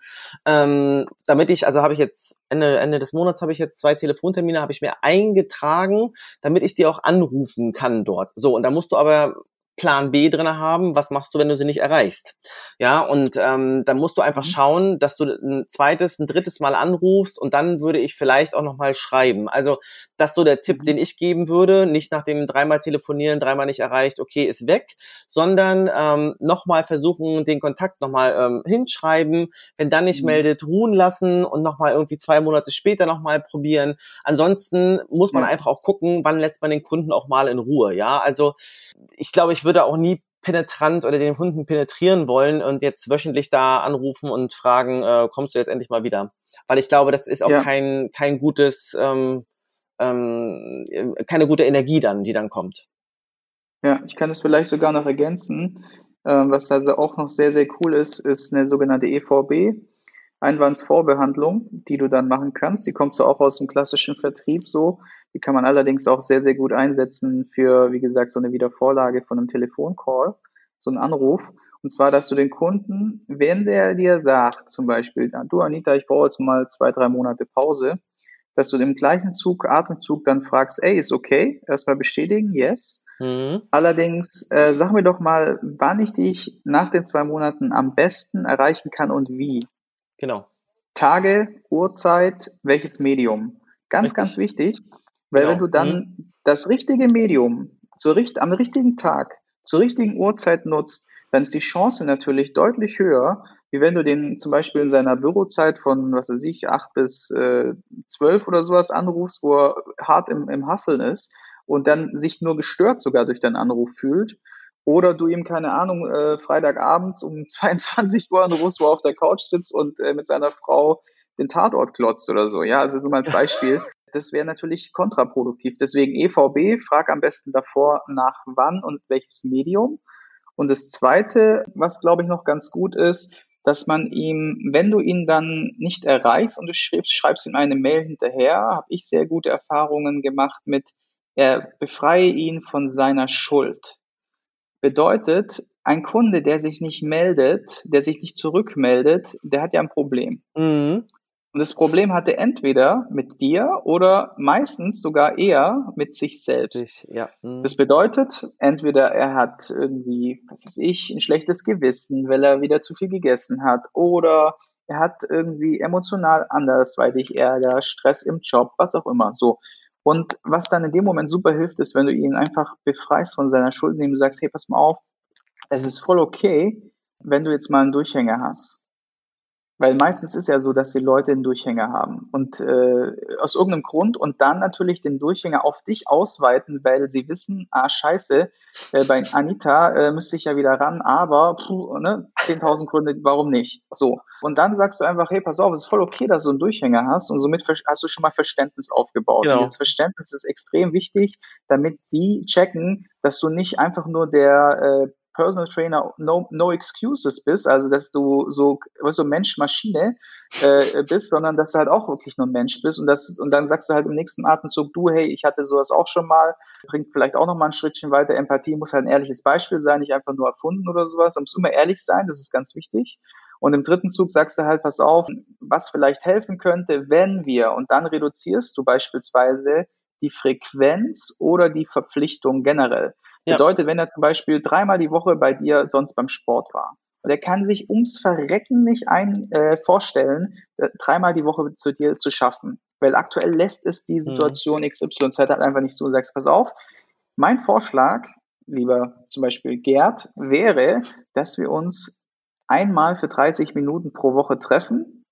ähm, damit ich, also habe ich jetzt Ende, Ende des Monats habe ich jetzt zwei Telefontermine, habe ich mir eingetragen, damit ich die auch anrufen kann dort. So, und da musst du aber Plan B drin haben, was machst du, wenn du sie nicht erreichst? Ja, und ähm, dann musst du einfach mhm. schauen, dass du ein zweites, ein drittes Mal anrufst und dann würde ich vielleicht auch nochmal schreiben. Also, das ist so der Tipp, mhm. den ich geben würde, nicht nach dem dreimal telefonieren, dreimal nicht erreicht, okay, ist weg, sondern ähm, nochmal versuchen, den Kontakt nochmal ähm, hinschreiben, wenn dann nicht mhm. meldet, ruhen lassen und nochmal irgendwie zwei Monate später nochmal probieren. Ansonsten muss man mhm. einfach auch gucken, wann lässt man den Kunden auch mal in Ruhe, ja, also ich glaube, ich ich würde auch nie penetrant oder den Kunden penetrieren wollen und jetzt wöchentlich da anrufen und fragen, äh, kommst du jetzt endlich mal wieder? Weil ich glaube, das ist auch ja. kein, kein gutes, ähm, ähm, keine gute Energie dann, die dann kommt. Ja, ich kann es vielleicht sogar noch ergänzen. Ähm, was also auch noch sehr, sehr cool ist, ist eine sogenannte EVB, Einwandsvorbehandlung, die du dann machen kannst. Die kommt so auch aus dem klassischen Vertrieb so. Die kann man allerdings auch sehr, sehr gut einsetzen für, wie gesagt, so eine Wiedervorlage von einem Telefoncall, so einen Anruf. Und zwar, dass du den Kunden, wenn der dir sagt, zum Beispiel, du Anita, ich brauche jetzt mal zwei, drei Monate Pause, dass du im gleichen Zug, Atemzug dann fragst, ey, ist okay, erstmal bestätigen, yes. Mhm. Allerdings, äh, sag mir doch mal, wann ich dich nach den zwei Monaten am besten erreichen kann und wie. Genau. Tage, Uhrzeit, welches Medium. Ganz, Richtig. ganz wichtig, weil genau. wenn du dann mhm. das richtige Medium zur, am richtigen Tag, zur richtigen Uhrzeit nutzt, dann ist die Chance natürlich deutlich höher, wie wenn du den zum Beispiel in seiner Bürozeit von, was weiß ich, acht bis äh, zwölf oder sowas anrufst, wo er hart im, im Hasseln ist und dann sich nur gestört sogar durch deinen Anruf fühlt oder du ihm, keine Ahnung, äh, Freitagabends um 22 Uhr wo er auf der Couch sitzt und äh, mit seiner Frau den Tatort klotzt oder so. Ja, also so mal als Beispiel. Das wäre natürlich kontraproduktiv. Deswegen EVB, frag am besten davor nach wann und welches Medium. Und das Zweite, was glaube ich noch ganz gut ist, dass man ihm, wenn du ihn dann nicht erreichst und du schreibst, schreibst ihm eine Mail hinterher, habe ich sehr gute Erfahrungen gemacht mit, er befreie ihn von seiner Schuld. Bedeutet, ein Kunde, der sich nicht meldet, der sich nicht zurückmeldet, der hat ja ein Problem. Mhm. Und das Problem hat er entweder mit dir oder meistens sogar eher mit sich selbst. Ich, ja. mhm. Das bedeutet, entweder er hat irgendwie, was weiß ich, ein schlechtes Gewissen, weil er wieder zu viel gegessen hat, oder er hat irgendwie emotional andersweitig Ärger, Stress im Job, was auch immer, so. Und was dann in dem Moment super hilft, ist, wenn du ihn einfach befreist von seiner Schuld, indem du sagst, hey, pass mal auf, es ist voll okay, wenn du jetzt mal einen Durchhänger hast. Weil meistens ist ja so, dass die Leute einen Durchhänger haben und äh, aus irgendeinem Grund und dann natürlich den Durchhänger auf dich ausweiten, weil sie wissen, ah scheiße, äh, bei Anita äh, müsste ich ja wieder ran, aber puh, ne, 10.000 Gründe, warum nicht? So. Und dann sagst du einfach, hey, pass auf, es ist voll okay, dass du einen Durchhänger hast und somit hast du schon mal Verständnis aufgebaut. Genau. Und dieses Verständnis ist extrem wichtig, damit die checken, dass du nicht einfach nur der äh, Personal Trainer no, no excuses bist, also dass du so, so Mensch-Maschine äh, bist, sondern dass du halt auch wirklich nur ein Mensch bist und das und dann sagst du halt im nächsten Atemzug, du, hey, ich hatte sowas auch schon mal, bringt vielleicht auch noch mal ein Schrittchen weiter. Empathie muss halt ein ehrliches Beispiel sein, nicht einfach nur erfunden oder sowas. Man muss immer ehrlich sein, das ist ganz wichtig. Und im dritten Zug sagst du halt, pass auf, was vielleicht helfen könnte, wenn wir, und dann reduzierst du beispielsweise die Frequenz oder die Verpflichtung generell. Ja. Bedeutet, wenn er zum Beispiel dreimal die Woche bei dir sonst beim Sport war, der kann sich ums Verrecken nicht ein äh, vorstellen, äh, dreimal die Woche zu dir zu schaffen. Weil aktuell lässt es die mhm. Situation XYZ halt einfach nicht so. Sagst, pass auf, mein Vorschlag, lieber zum Beispiel Gerd, wäre, dass wir uns einmal für 30 Minuten pro Woche treffen,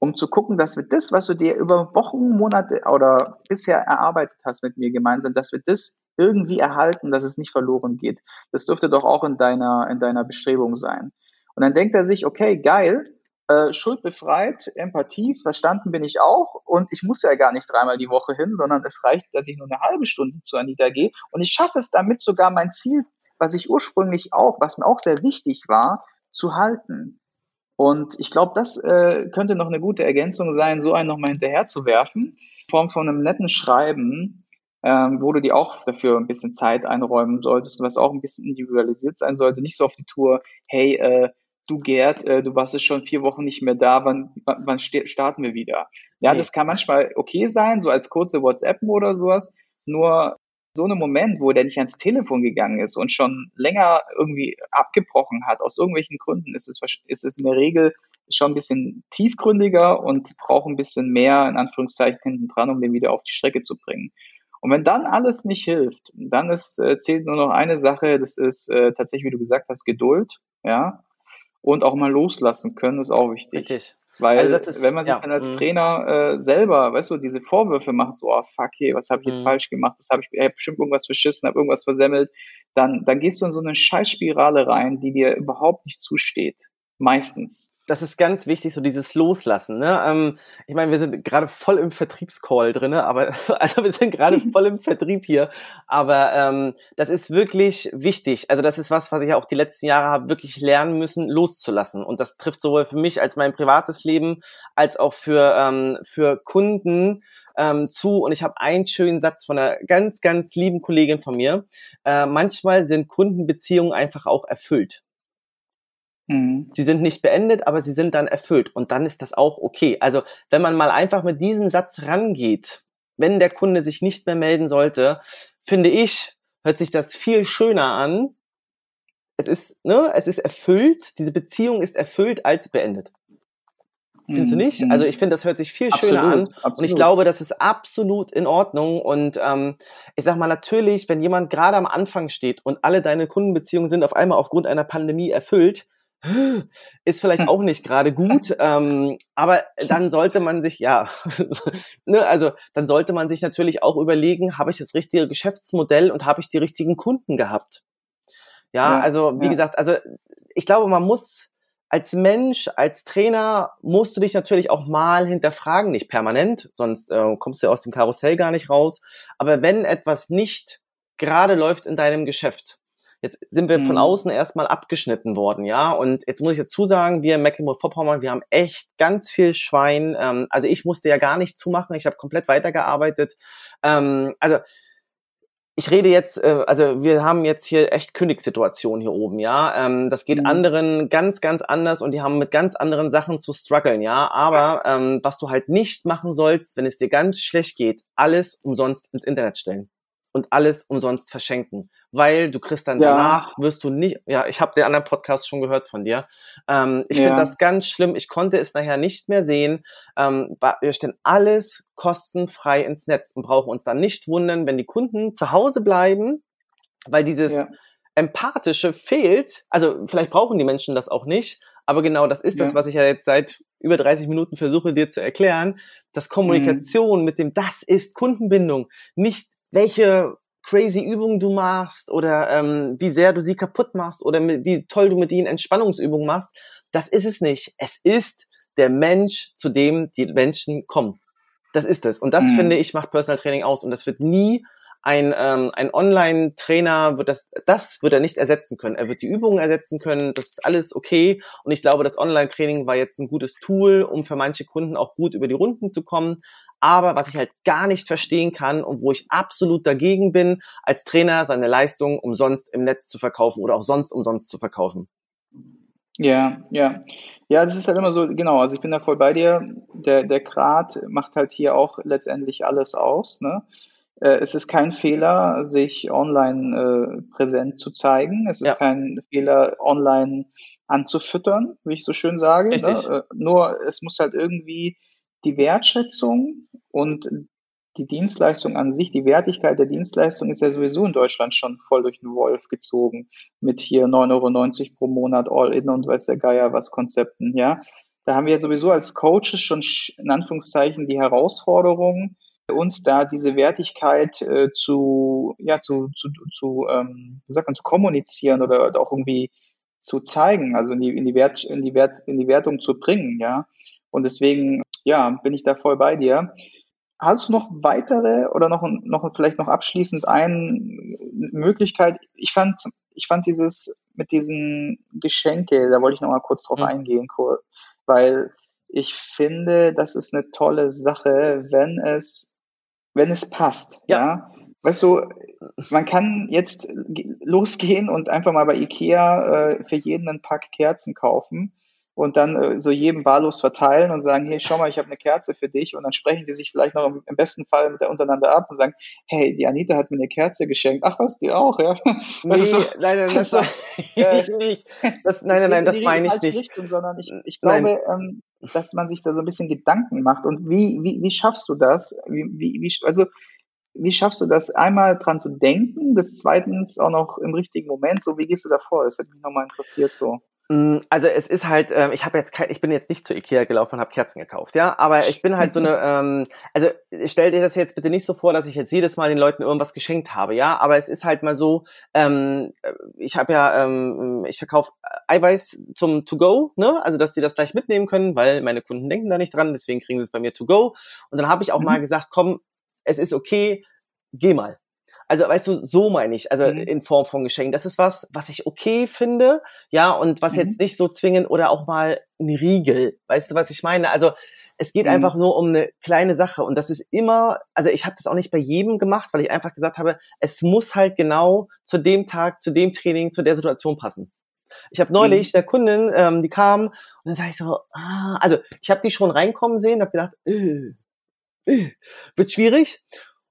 um zu gucken, dass wir das, was du dir über Wochen, Monate oder bisher erarbeitet hast mit mir gemeinsam, dass wir das irgendwie erhalten, dass es nicht verloren geht. Das dürfte doch auch in deiner, in deiner Bestrebung sein. Und dann denkt er sich, okay, geil, äh, schuldbefreit, Empathie, verstanden bin ich auch und ich muss ja gar nicht dreimal die Woche hin, sondern es reicht, dass ich nur eine halbe Stunde zu Anita gehe und ich schaffe es damit sogar mein Ziel, was ich ursprünglich auch, was mir auch sehr wichtig war, zu halten. Und ich glaube, das äh, könnte noch eine gute Ergänzung sein, so einen nochmal hinterher zu werfen, in Form von einem netten Schreiben, ähm, wo du dir auch dafür ein bisschen Zeit einräumen solltest, was auch ein bisschen individualisiert sein sollte. Nicht so auf die Tour, hey, äh, du Gerd, äh, du warst jetzt schon vier Wochen nicht mehr da, wann, wann, starten wir wieder? Ja, nee. das kann manchmal okay sein, so als kurze WhatsApp oder sowas. Nur so einem Moment, wo der nicht ans Telefon gegangen ist und schon länger irgendwie abgebrochen hat, aus irgendwelchen Gründen, ist es, ist es in der Regel schon ein bisschen tiefgründiger und braucht ein bisschen mehr, in Anführungszeichen, hinten dran, um den wieder auf die Strecke zu bringen. Und wenn dann alles nicht hilft, dann ist, äh, zählt nur noch eine Sache, das ist äh, tatsächlich, wie du gesagt hast, Geduld, ja. Und auch mal loslassen können, ist auch wichtig. Richtig. Weil also ist, wenn man sich ja, dann als mh. Trainer äh, selber, weißt du, diese Vorwürfe macht, so, oh fuck, hey, was habe ich jetzt mh. falsch gemacht, das habe ich, ich hab bestimmt irgendwas verschissen, habe irgendwas versemmelt, dann, dann gehst du in so eine Scheißspirale rein, die dir überhaupt nicht zusteht. Meistens das ist ganz wichtig, so dieses Loslassen. Ne? Ähm, ich meine, wir sind gerade voll im Vertriebscall drin, aber also wir sind gerade voll im Vertrieb hier. Aber ähm, das ist wirklich wichtig. Also das ist was, was ich auch die letzten Jahre habe wirklich lernen müssen, loszulassen. Und das trifft sowohl für mich als mein privates Leben als auch für ähm, für Kunden ähm, zu. Und ich habe einen schönen Satz von einer ganz, ganz lieben Kollegin von mir. Äh, manchmal sind Kundenbeziehungen einfach auch erfüllt. Mhm. Sie sind nicht beendet, aber sie sind dann erfüllt. Und dann ist das auch okay. Also wenn man mal einfach mit diesem Satz rangeht, wenn der Kunde sich nicht mehr melden sollte, finde ich, hört sich das viel schöner an. Es ist, ne, es ist erfüllt, diese Beziehung ist erfüllt als beendet. Findest du mhm. nicht? Also ich finde, das hört sich viel absolut, schöner an. Absolut. Und ich glaube, das ist absolut in Ordnung. Und ähm, ich sag mal, natürlich, wenn jemand gerade am Anfang steht und alle deine Kundenbeziehungen sind auf einmal aufgrund einer Pandemie erfüllt, ist vielleicht auch nicht gerade gut, ähm, aber dann sollte man sich, ja, ne, also dann sollte man sich natürlich auch überlegen, habe ich das richtige Geschäftsmodell und habe ich die richtigen Kunden gehabt? Ja, ja also wie ja. gesagt, also ich glaube, man muss als Mensch, als Trainer musst du dich natürlich auch mal hinterfragen, nicht permanent, sonst äh, kommst du aus dem Karussell gar nicht raus. Aber wenn etwas nicht gerade läuft in deinem Geschäft, Jetzt sind wir mhm. von außen erstmal abgeschnitten worden, ja. Und jetzt muss ich dazu sagen, wir in Mecklenburg-Vorpommern, wir haben echt ganz viel Schwein. Ähm, also ich musste ja gar nicht zumachen, ich habe komplett weitergearbeitet. Ähm, also ich rede jetzt, äh, also wir haben jetzt hier echt Königssituation hier oben, ja. Ähm, das geht mhm. anderen ganz, ganz anders und die haben mit ganz anderen Sachen zu strugglen, ja. Aber ähm, was du halt nicht machen sollst, wenn es dir ganz schlecht geht, alles umsonst ins Internet stellen und alles umsonst verschenken, weil du kriegst dann ja. danach, wirst du nicht, ja, ich habe den anderen Podcast schon gehört von dir. Ähm, ich ja. finde das ganz schlimm. Ich konnte es nachher nicht mehr sehen. Ähm, wir stellen alles kostenfrei ins Netz und brauchen uns dann nicht wundern, wenn die Kunden zu Hause bleiben, weil dieses ja. Empathische fehlt. Also vielleicht brauchen die Menschen das auch nicht, aber genau das ist das, was ich ja jetzt seit über 30 Minuten versuche dir zu erklären, dass Kommunikation mhm. mit dem, das ist Kundenbindung, nicht welche crazy Übungen du machst oder ähm, wie sehr du sie kaputt machst oder mit, wie toll du mit ihnen Entspannungsübungen machst. Das ist es nicht. Es ist der Mensch, zu dem die Menschen kommen. Das ist es. Und das mhm. finde ich macht Personal Training aus. Und das wird nie ein, ähm, ein Online-Trainer wird das, das wird er nicht ersetzen können. Er wird die Übungen ersetzen können. Das ist alles okay. Und ich glaube, das Online-Training war jetzt ein gutes Tool, um für manche Kunden auch gut über die Runden zu kommen. Aber was ich halt gar nicht verstehen kann und wo ich absolut dagegen bin, als Trainer seine Leistung umsonst im Netz zu verkaufen oder auch sonst umsonst zu verkaufen. Ja, ja. Ja, das ist halt immer so, genau, also ich bin da voll bei dir. Der, der Grad macht halt hier auch letztendlich alles aus. Ne? Äh, es ist kein Fehler, sich online äh, präsent zu zeigen. Es ist ja. kein Fehler, online anzufüttern, wie ich so schön sage. Ne? Äh, nur es muss halt irgendwie die Wertschätzung und die Dienstleistung an sich, die Wertigkeit der Dienstleistung ist ja sowieso in Deutschland schon voll durch den Wolf gezogen. Mit hier 9,90 Euro pro Monat All-In und weiß der Geier was Konzepten, ja. Da haben wir sowieso als Coaches schon in Anführungszeichen die Herausforderung, uns da diese Wertigkeit äh, zu, ja, zu, zu, zu ähm, wie sagt man, zu kommunizieren oder, oder auch irgendwie zu zeigen, also in die, in die Wert, in die Wert, in die Wertung zu bringen, ja. Und deswegen, ja, bin ich da voll bei dir. Hast du noch weitere oder noch, noch vielleicht noch abschließend eine Möglichkeit? Ich fand, ich fand dieses mit diesen Geschenke, da wollte ich noch mal kurz drauf mhm. eingehen, weil ich finde, das ist eine tolle Sache, wenn es, wenn es passt. Ja. ja? Weißt du, man kann jetzt losgehen und einfach mal bei Ikea äh, für jeden einen Pack Kerzen kaufen und dann äh, so jedem wahllos verteilen und sagen, hey, schau mal, ich habe eine Kerze für dich und dann sprechen die sich vielleicht noch im, im, besten Fall mit der untereinander ab und sagen, hey, die Anita hat mir eine Kerze geschenkt. Ach was, die auch, ja? Nee, so, nein, nein, das, das meine ich nicht. Das, nein, nein, nein, das meine ich nicht. Richtung, sondern ich, ich glaube, ähm, dass man sich da so ein bisschen Gedanken macht und wie, wie, wie schaffst du das? Wie, wie, wie, also, wie schaffst du das, einmal dran zu denken, das zweitens auch noch im richtigen Moment, so wie gehst du da vor? Das hätte mich nochmal interessiert so. Mm, also es ist halt, ähm, ich habe jetzt kein, ich bin jetzt nicht zu Ikea gelaufen und habe Kerzen gekauft, ja, aber ich bin halt so eine, ähm, also stell dir das jetzt bitte nicht so vor, dass ich jetzt jedes Mal den Leuten irgendwas geschenkt habe, ja, aber es ist halt mal so, ähm, ich habe ja, ähm, ich verkaufe Eiweiß zum To-Go, ne, also dass die das gleich mitnehmen können, weil meine Kunden denken da nicht dran, deswegen kriegen sie es bei mir To-Go und dann habe ich auch mhm. mal gesagt, komm, es ist okay, geh mal, also weißt du, so meine ich, also mhm. in Form von Geschenken. Das ist was, was ich okay finde, ja, und was mhm. jetzt nicht so zwingend oder auch mal ein Riegel. Weißt du, was ich meine? Also es geht mhm. einfach nur um eine kleine Sache und das ist immer, also ich habe das auch nicht bei jedem gemacht, weil ich einfach gesagt habe, es muss halt genau zu dem Tag, zu dem Training, zu der Situation passen. Ich habe neulich mhm. der Kundin, ähm, die kam und dann sage ich so, ah, also ich habe die schon reinkommen sehen, habe gedacht, äh, äh, wird schwierig.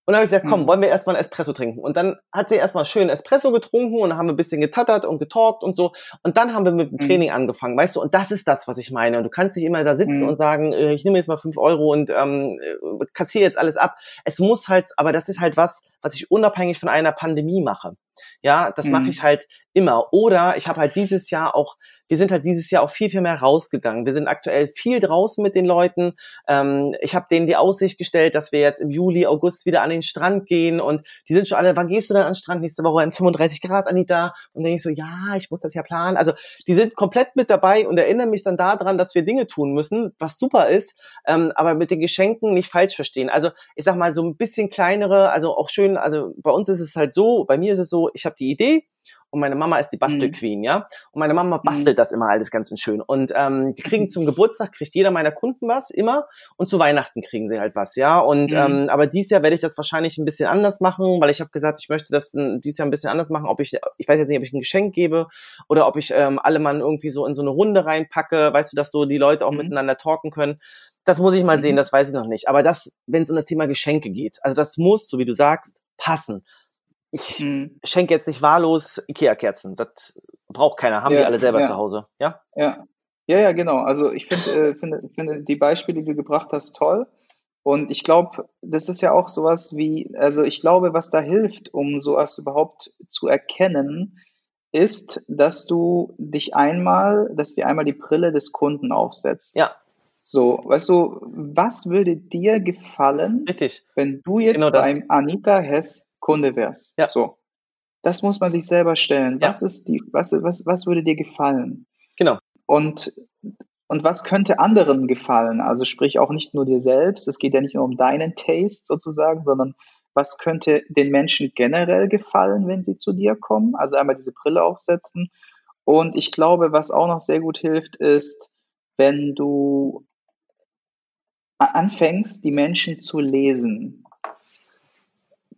Und dann habe ich gesagt, komm, mhm. wollen wir erstmal einen Espresso trinken. Und dann hat sie erstmal schön Espresso getrunken und dann haben wir ein bisschen getattert und getalkt und so. Und dann haben wir mit dem mhm. Training angefangen, weißt du? Und das ist das, was ich meine. Und du kannst nicht immer da sitzen mhm. und sagen, äh, ich nehme jetzt mal fünf Euro und ähm, äh, kassiere jetzt alles ab. Es muss halt, aber das ist halt was, was ich unabhängig von einer Pandemie mache. Ja, das mhm. mache ich halt immer. Oder ich habe halt dieses Jahr auch wir sind halt dieses Jahr auch viel, viel mehr rausgegangen. Wir sind aktuell viel draußen mit den Leuten. Ähm, ich habe denen die Aussicht gestellt, dass wir jetzt im Juli, August wieder an den Strand gehen und die sind schon alle, wann gehst du denn an den Strand? Nächste Woche in 35 Grad, Anita. Und dann denke ich so, ja, ich muss das ja planen. Also die sind komplett mit dabei und erinnern mich dann daran, dass wir Dinge tun müssen, was super ist, ähm, aber mit den Geschenken nicht falsch verstehen. Also ich sag mal so ein bisschen kleinere, also auch schön, also bei uns ist es halt so, bei mir ist es so, ich habe die Idee, und meine Mama ist die Bastelqueen, mhm. ja. Und meine Mama bastelt mhm. das immer alles ganz schön. Und ähm, die kriegen zum Geburtstag, kriegt jeder meiner Kunden was, immer. Und zu Weihnachten kriegen sie halt was, ja. Und mhm. ähm, aber dieses Jahr werde ich das wahrscheinlich ein bisschen anders machen, weil ich habe gesagt, ich möchte das dieses Jahr ein bisschen anders machen. Ob ich, ich weiß jetzt nicht, ob ich ein Geschenk gebe oder ob ich ähm, alle Mann irgendwie so in so eine Runde reinpacke, weißt du, dass so die Leute auch mhm. miteinander talken können. Das muss ich mal sehen, mhm. das weiß ich noch nicht. Aber das, wenn es um das Thema Geschenke geht, also das muss, so wie du sagst, passen. Ich mhm. schenke jetzt nicht wahllos Ikea-Kerzen. Das braucht keiner. Haben ja, die alle selber ja. zu Hause. Ja? Ja. Ja, ja, genau. Also ich finde, äh, finde, finde die Beispiele, die du gebracht hast, toll. Und ich glaube, das ist ja auch sowas wie, also ich glaube, was da hilft, um sowas überhaupt zu erkennen, ist, dass du dich einmal, dass du dir einmal die Brille des Kunden aufsetzt. Ja. So, weißt du, was würde dir gefallen, Richtig. wenn du jetzt genau beim Anita Hess Kunde wärst? Ja. So. Das muss man sich selber stellen. Ja. Was ist die, was, was, was würde dir gefallen? Genau. Und, und was könnte anderen gefallen? Also sprich auch nicht nur dir selbst. Es geht ja nicht nur um deinen Taste sozusagen, sondern was könnte den Menschen generell gefallen, wenn sie zu dir kommen? Also einmal diese Brille aufsetzen. Und ich glaube, was auch noch sehr gut hilft, ist, wenn du anfängst, die Menschen zu lesen.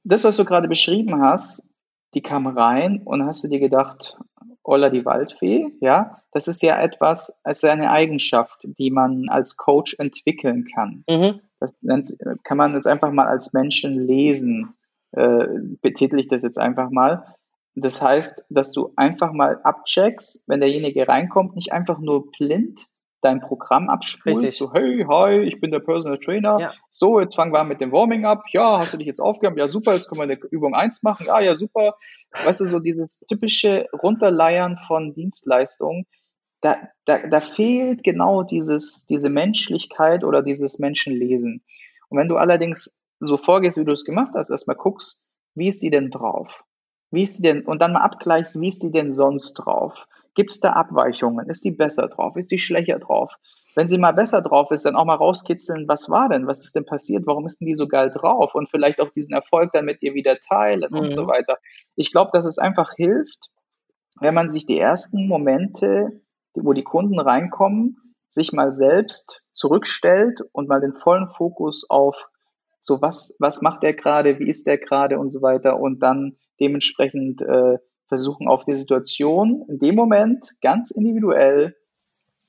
Das, was du gerade beschrieben hast, die kam rein und hast du dir gedacht, Olla die Waldfee, ja, das ist ja etwas, als eine Eigenschaft, die man als Coach entwickeln kann. Mhm. Das kann man jetzt einfach mal als Menschen lesen, äh, betitel ich das jetzt einfach mal. Das heißt, dass du einfach mal abcheckst, wenn derjenige reinkommt, nicht einfach nur blind dein Programm abspielst. Richtig. So, hey, hi, ich bin der Personal Trainer. Ja. So, jetzt fangen wir an mit dem Warming up. Ja, hast du dich jetzt aufgegeben? Ja, super, jetzt können wir eine Übung eins machen. Ja, ja, super. Weißt du, so dieses typische Runterleiern von Dienstleistungen, da, da, da fehlt genau dieses, diese Menschlichkeit oder dieses Menschenlesen. Und wenn du allerdings so vorgehst, wie du es gemacht hast, erstmal guckst, wie ist die denn drauf? Wie ist die denn, und dann mal abgleichst, wie ist die denn sonst drauf? Gibt es da Abweichungen? Ist die besser drauf? Ist die schlechter drauf? Wenn sie mal besser drauf ist, dann auch mal rauskitzeln, was war denn? Was ist denn passiert? Warum ist denn die so geil drauf? Und vielleicht auch diesen Erfolg dann mit ihr wieder teilen mhm. und so mhm. weiter. Ich glaube, dass es einfach hilft, wenn man sich die ersten Momente, wo die Kunden reinkommen, sich mal selbst zurückstellt und mal den vollen Fokus auf so was, was macht der gerade, wie ist der gerade und so weiter und dann dementsprechend äh, versuchen auf die Situation in dem Moment ganz individuell,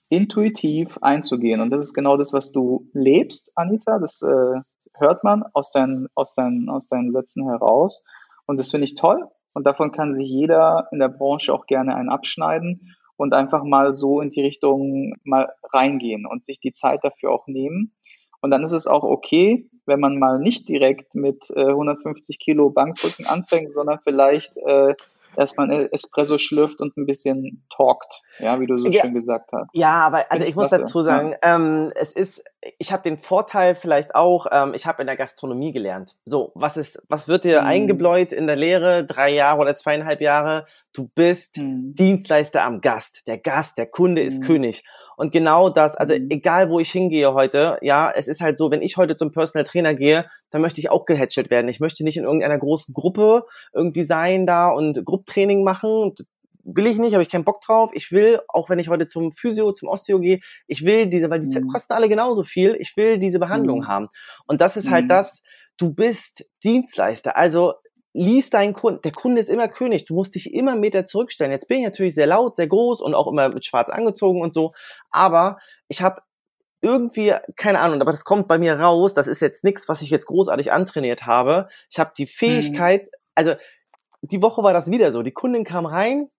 intuitiv einzugehen. Und das ist genau das, was du lebst, Anita. Das äh, hört man aus deinen, aus, deinen, aus deinen Sätzen heraus. Und das finde ich toll. Und davon kann sich jeder in der Branche auch gerne einen abschneiden und einfach mal so in die Richtung mal reingehen und sich die Zeit dafür auch nehmen. Und dann ist es auch okay, wenn man mal nicht direkt mit äh, 150 Kilo Bankdrücken anfängt, sondern vielleicht äh, erstmal ein Espresso schlürft und ein bisschen talkt, ja, wie du so ja, schön gesagt hast. Ja, aber also ich muss dazu sagen, ja. ähm, es ist, ich habe den Vorteil vielleicht auch, ähm, ich habe in der Gastronomie gelernt. So, was ist, was wird dir mhm. eingebläut in der Lehre, drei Jahre oder zweieinhalb Jahre? Du bist mhm. Dienstleister am Gast. Der Gast, der Kunde ist mhm. König. Und genau das, also mhm. egal wo ich hingehe heute, ja, es ist halt so, wenn ich heute zum Personal Trainer gehe, dann möchte ich auch gehatchet werden. Ich möchte nicht in irgendeiner großen Gruppe irgendwie sein da und Grupptraining machen. Will ich nicht, habe ich keinen Bock drauf. Ich will, auch wenn ich heute zum Physio, zum Osteo gehe, ich will diese, weil die mhm. kosten alle genauso viel, ich will diese Behandlung mhm. haben. Und das ist halt mhm. das, du bist Dienstleister. Also lies deinen Kunden. Der Kunde ist immer König. Du musst dich immer Meter zurückstellen. Jetzt bin ich natürlich sehr laut, sehr groß und auch immer mit schwarz angezogen und so. Aber ich habe irgendwie, keine Ahnung, aber das kommt bei mir raus. Das ist jetzt nichts, was ich jetzt großartig antrainiert habe. Ich habe die Fähigkeit, mhm. also die Woche war das wieder so. Die Kundin kam rein.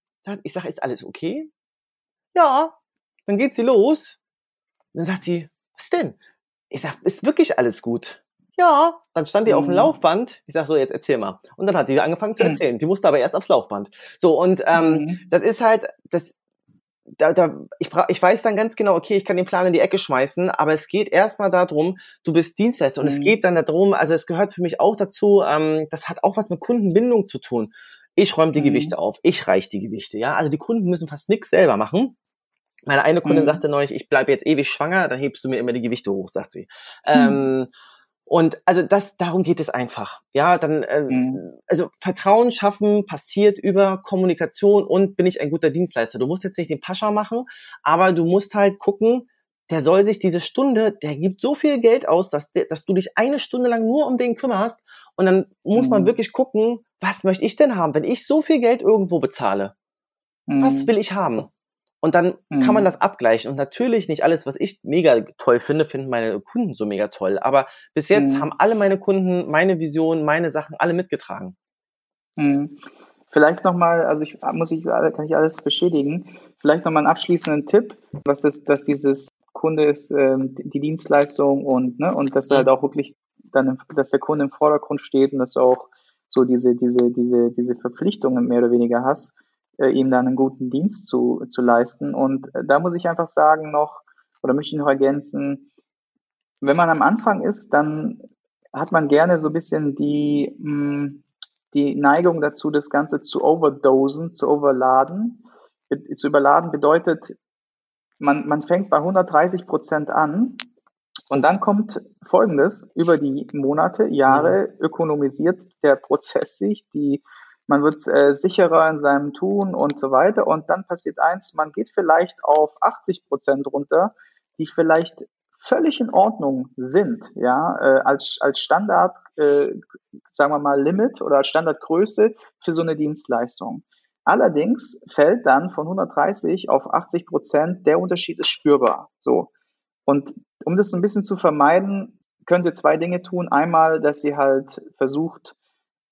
Ich sage, ist alles okay? Ja. Dann geht sie los. Dann sagt sie, was denn? Ich sag, ist wirklich alles gut? ja, dann stand die mhm. auf dem mhm. Laufband. Ich sag so, jetzt erzähl mal. Und dann hat die angefangen zu mhm. erzählen. Mhm. Die musste aber erst aufs Laufband. So, und ähm, mhm. das ist halt, das, da, da, ich, ich weiß dann ganz genau, okay, ich kann den Plan in die Ecke schmeißen, aber es geht erstmal darum, du bist Dienstleister und es geht dann darum, also es gehört für mich auch dazu, ähm, das hat auch was mit Kundenbindung zu tun. Ich räume die Gewichte auf, ich reich die Gewichte, ja. Also die Kunden müssen fast nichts selber machen. Meine eine Kundin sagte neulich, ich bleibe jetzt ewig schwanger, dann hebst du mir immer die Gewichte hoch, sagt sie. Ähm, Und also das, darum geht es einfach. Ja, dann, äh, mhm. also Vertrauen schaffen passiert über Kommunikation und bin ich ein guter Dienstleister. Du musst jetzt nicht den Pascha machen, aber du musst halt gucken, der soll sich diese Stunde, der gibt so viel Geld aus, dass, dass du dich eine Stunde lang nur um den kümmerst. Und dann muss mhm. man wirklich gucken, was möchte ich denn haben, wenn ich so viel Geld irgendwo bezahle? Mhm. Was will ich haben? Und dann mhm. kann man mhm. das abgleichen. Und natürlich nicht alles, was ich mega toll finde, finden meine Kunden so mega toll. Aber bis jetzt mhm. haben alle meine Kunden meine Vision, meine Sachen alle mitgetragen. Mhm. Vielleicht nochmal, also ich muss ich, kann ich alles beschädigen. Vielleicht nochmal einen abschließenden Tipp, was ist, dass dieses Kunde ist, ähm, die Dienstleistung und, ne, und dass du halt auch wirklich dann, dass der Kunde im Vordergrund steht und dass du auch so diese, diese, diese, diese Verpflichtungen mehr oder weniger hast äh, ihm dann einen guten Dienst zu, zu leisten. Und äh, da muss ich einfach sagen noch, oder möchte ich noch ergänzen, wenn man am Anfang ist, dann hat man gerne so ein bisschen die, mh, hm, die Neigung dazu, das Ganze zu overdosen, zu overladen. Zu überladen bedeutet, man, man fängt bei 130 Prozent an und dann kommt Folgendes, über die Monate, Jahre mhm. ökonomisiert der Prozess sich, die man wird äh, sicherer in seinem Tun und so weiter. Und dann passiert eins, man geht vielleicht auf 80 Prozent runter, die vielleicht völlig in Ordnung sind, ja, äh, als, als Standard, äh, sagen wir mal, Limit oder als Standardgröße für so eine Dienstleistung. Allerdings fällt dann von 130 auf 80 Prozent, der Unterschied ist spürbar. So. Und um das ein bisschen zu vermeiden, könnt ihr zwei Dinge tun. Einmal, dass ihr halt versucht,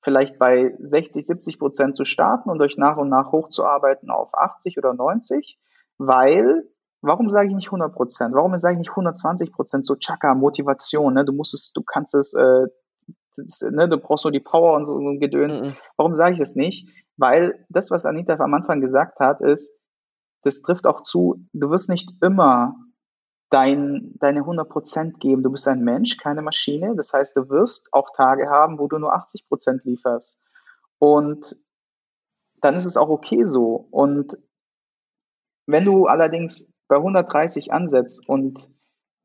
vielleicht bei 60, 70 Prozent zu starten und euch nach und nach hochzuarbeiten auf 80 oder 90, weil, warum sage ich nicht 100 Prozent? Warum sage ich nicht 120 Prozent? So Chaka, Motivation, ne? du musst es, du kannst es, äh, das, ne? du brauchst nur die Power und so, so ein Gedöns. Mhm. Warum sage ich das nicht? Weil das, was Anita am Anfang gesagt hat, ist, das trifft auch zu, du wirst nicht immer dein, deine 100 Prozent geben. Du bist ein Mensch, keine Maschine. Das heißt, du wirst auch Tage haben, wo du nur 80 Prozent lieferst. Und dann ist es auch okay so. Und wenn du allerdings bei 130 ansetzt und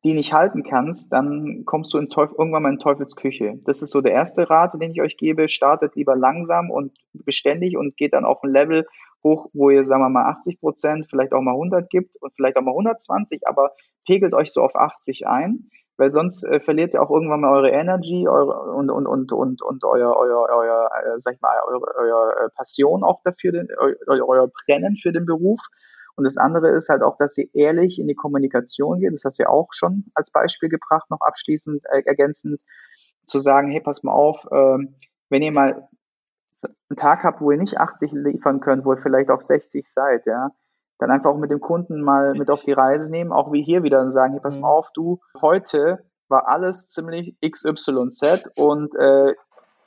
die nicht halten kannst, dann kommst du Teufel, irgendwann mal in Teufelsküche. Das ist so der erste Rat, den ich euch gebe. Startet lieber langsam und beständig und geht dann auf ein Level, hoch, wo ihr, sagen wir mal, 80 Prozent, vielleicht auch mal 100 gibt und vielleicht auch mal 120, aber pegelt euch so auf 80 ein, weil sonst äh, verliert ihr auch irgendwann mal eure Energy eure, und, und, und, und, und euer, euer, euer äh, sag ich mal, eure, euer äh, Passion auch dafür, den, euer, euer Brennen für den Beruf. Und das andere ist halt auch, dass ihr ehrlich in die Kommunikation geht. Das hast du ja auch schon als Beispiel gebracht, noch abschließend äh, ergänzend, zu sagen, hey, pass mal auf, äh, wenn ihr mal einen Tag habt, wo ihr nicht 80 liefern könnt, wo ihr vielleicht auf 60 seid, ja, dann einfach auch mit dem Kunden mal mit auf die Reise nehmen, auch wie hier wieder und sagen, hey, pass mhm. mal auf, du, heute war alles ziemlich XYZ und äh,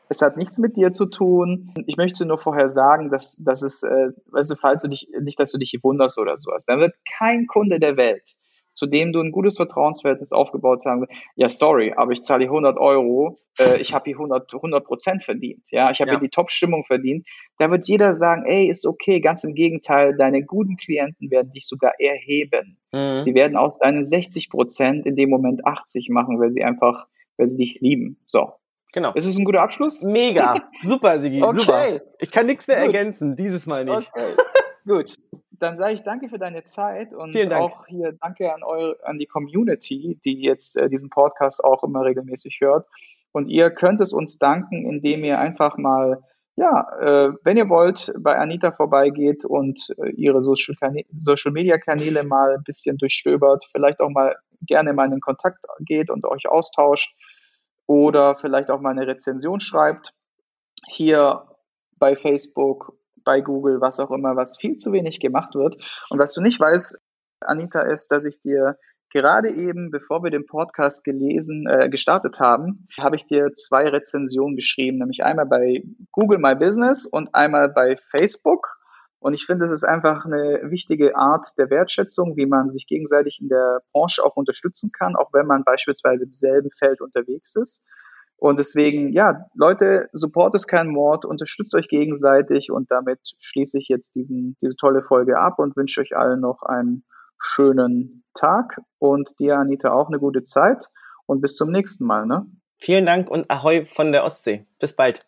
es hat nichts mit dir zu tun. Ich möchte nur vorher sagen, dass, dass es, äh, also falls du dich, nicht, dass du dich wunderst oder sowas, dann wird kein Kunde der Welt zu dem du ein gutes Vertrauensverhältnis aufgebaut sagen, ja, sorry, aber ich zahle hier 100 Euro, äh, ich habe hier 100, 100 Prozent verdient, ja, ich habe ja. hier die Top-Stimmung verdient. Da wird jeder sagen, ey, ist okay, ganz im Gegenteil, deine guten Klienten werden dich sogar erheben. Mhm. Die werden aus deinen 60 Prozent in dem Moment 80 machen, weil sie einfach, weil sie dich lieben. So. Genau. Ist es ein guter Abschluss? Mega. Super, Sigi. Okay. Super. Ich kann nichts mehr Gut. ergänzen, dieses Mal nicht. Okay. Gut dann sage ich danke für deine Zeit und auch hier danke an eure, an die Community, die jetzt äh, diesen Podcast auch immer regelmäßig hört. Und ihr könnt es uns danken, indem ihr einfach mal, ja, äh, wenn ihr wollt, bei Anita vorbeigeht und äh, ihre Social, Social Media Kanäle mal ein bisschen durchstöbert, vielleicht auch mal gerne mal in den Kontakt geht und euch austauscht oder vielleicht auch mal eine Rezension schreibt. Hier bei Facebook bei Google, was auch immer, was viel zu wenig gemacht wird. Und was du nicht weißt, Anita, ist, dass ich dir gerade eben, bevor wir den Podcast gelesen, äh, gestartet haben, habe ich dir zwei Rezensionen geschrieben, nämlich einmal bei Google My Business und einmal bei Facebook. Und ich finde, es ist einfach eine wichtige Art der Wertschätzung, wie man sich gegenseitig in der Branche auch unterstützen kann, auch wenn man beispielsweise im selben Feld unterwegs ist. Und deswegen, ja, Leute, Support ist kein Mord, unterstützt euch gegenseitig und damit schließe ich jetzt diesen, diese tolle Folge ab und wünsche euch allen noch einen schönen Tag und dir, Anita, auch eine gute Zeit und bis zum nächsten Mal. Ne? Vielen Dank und Ahoi von der Ostsee. Bis bald.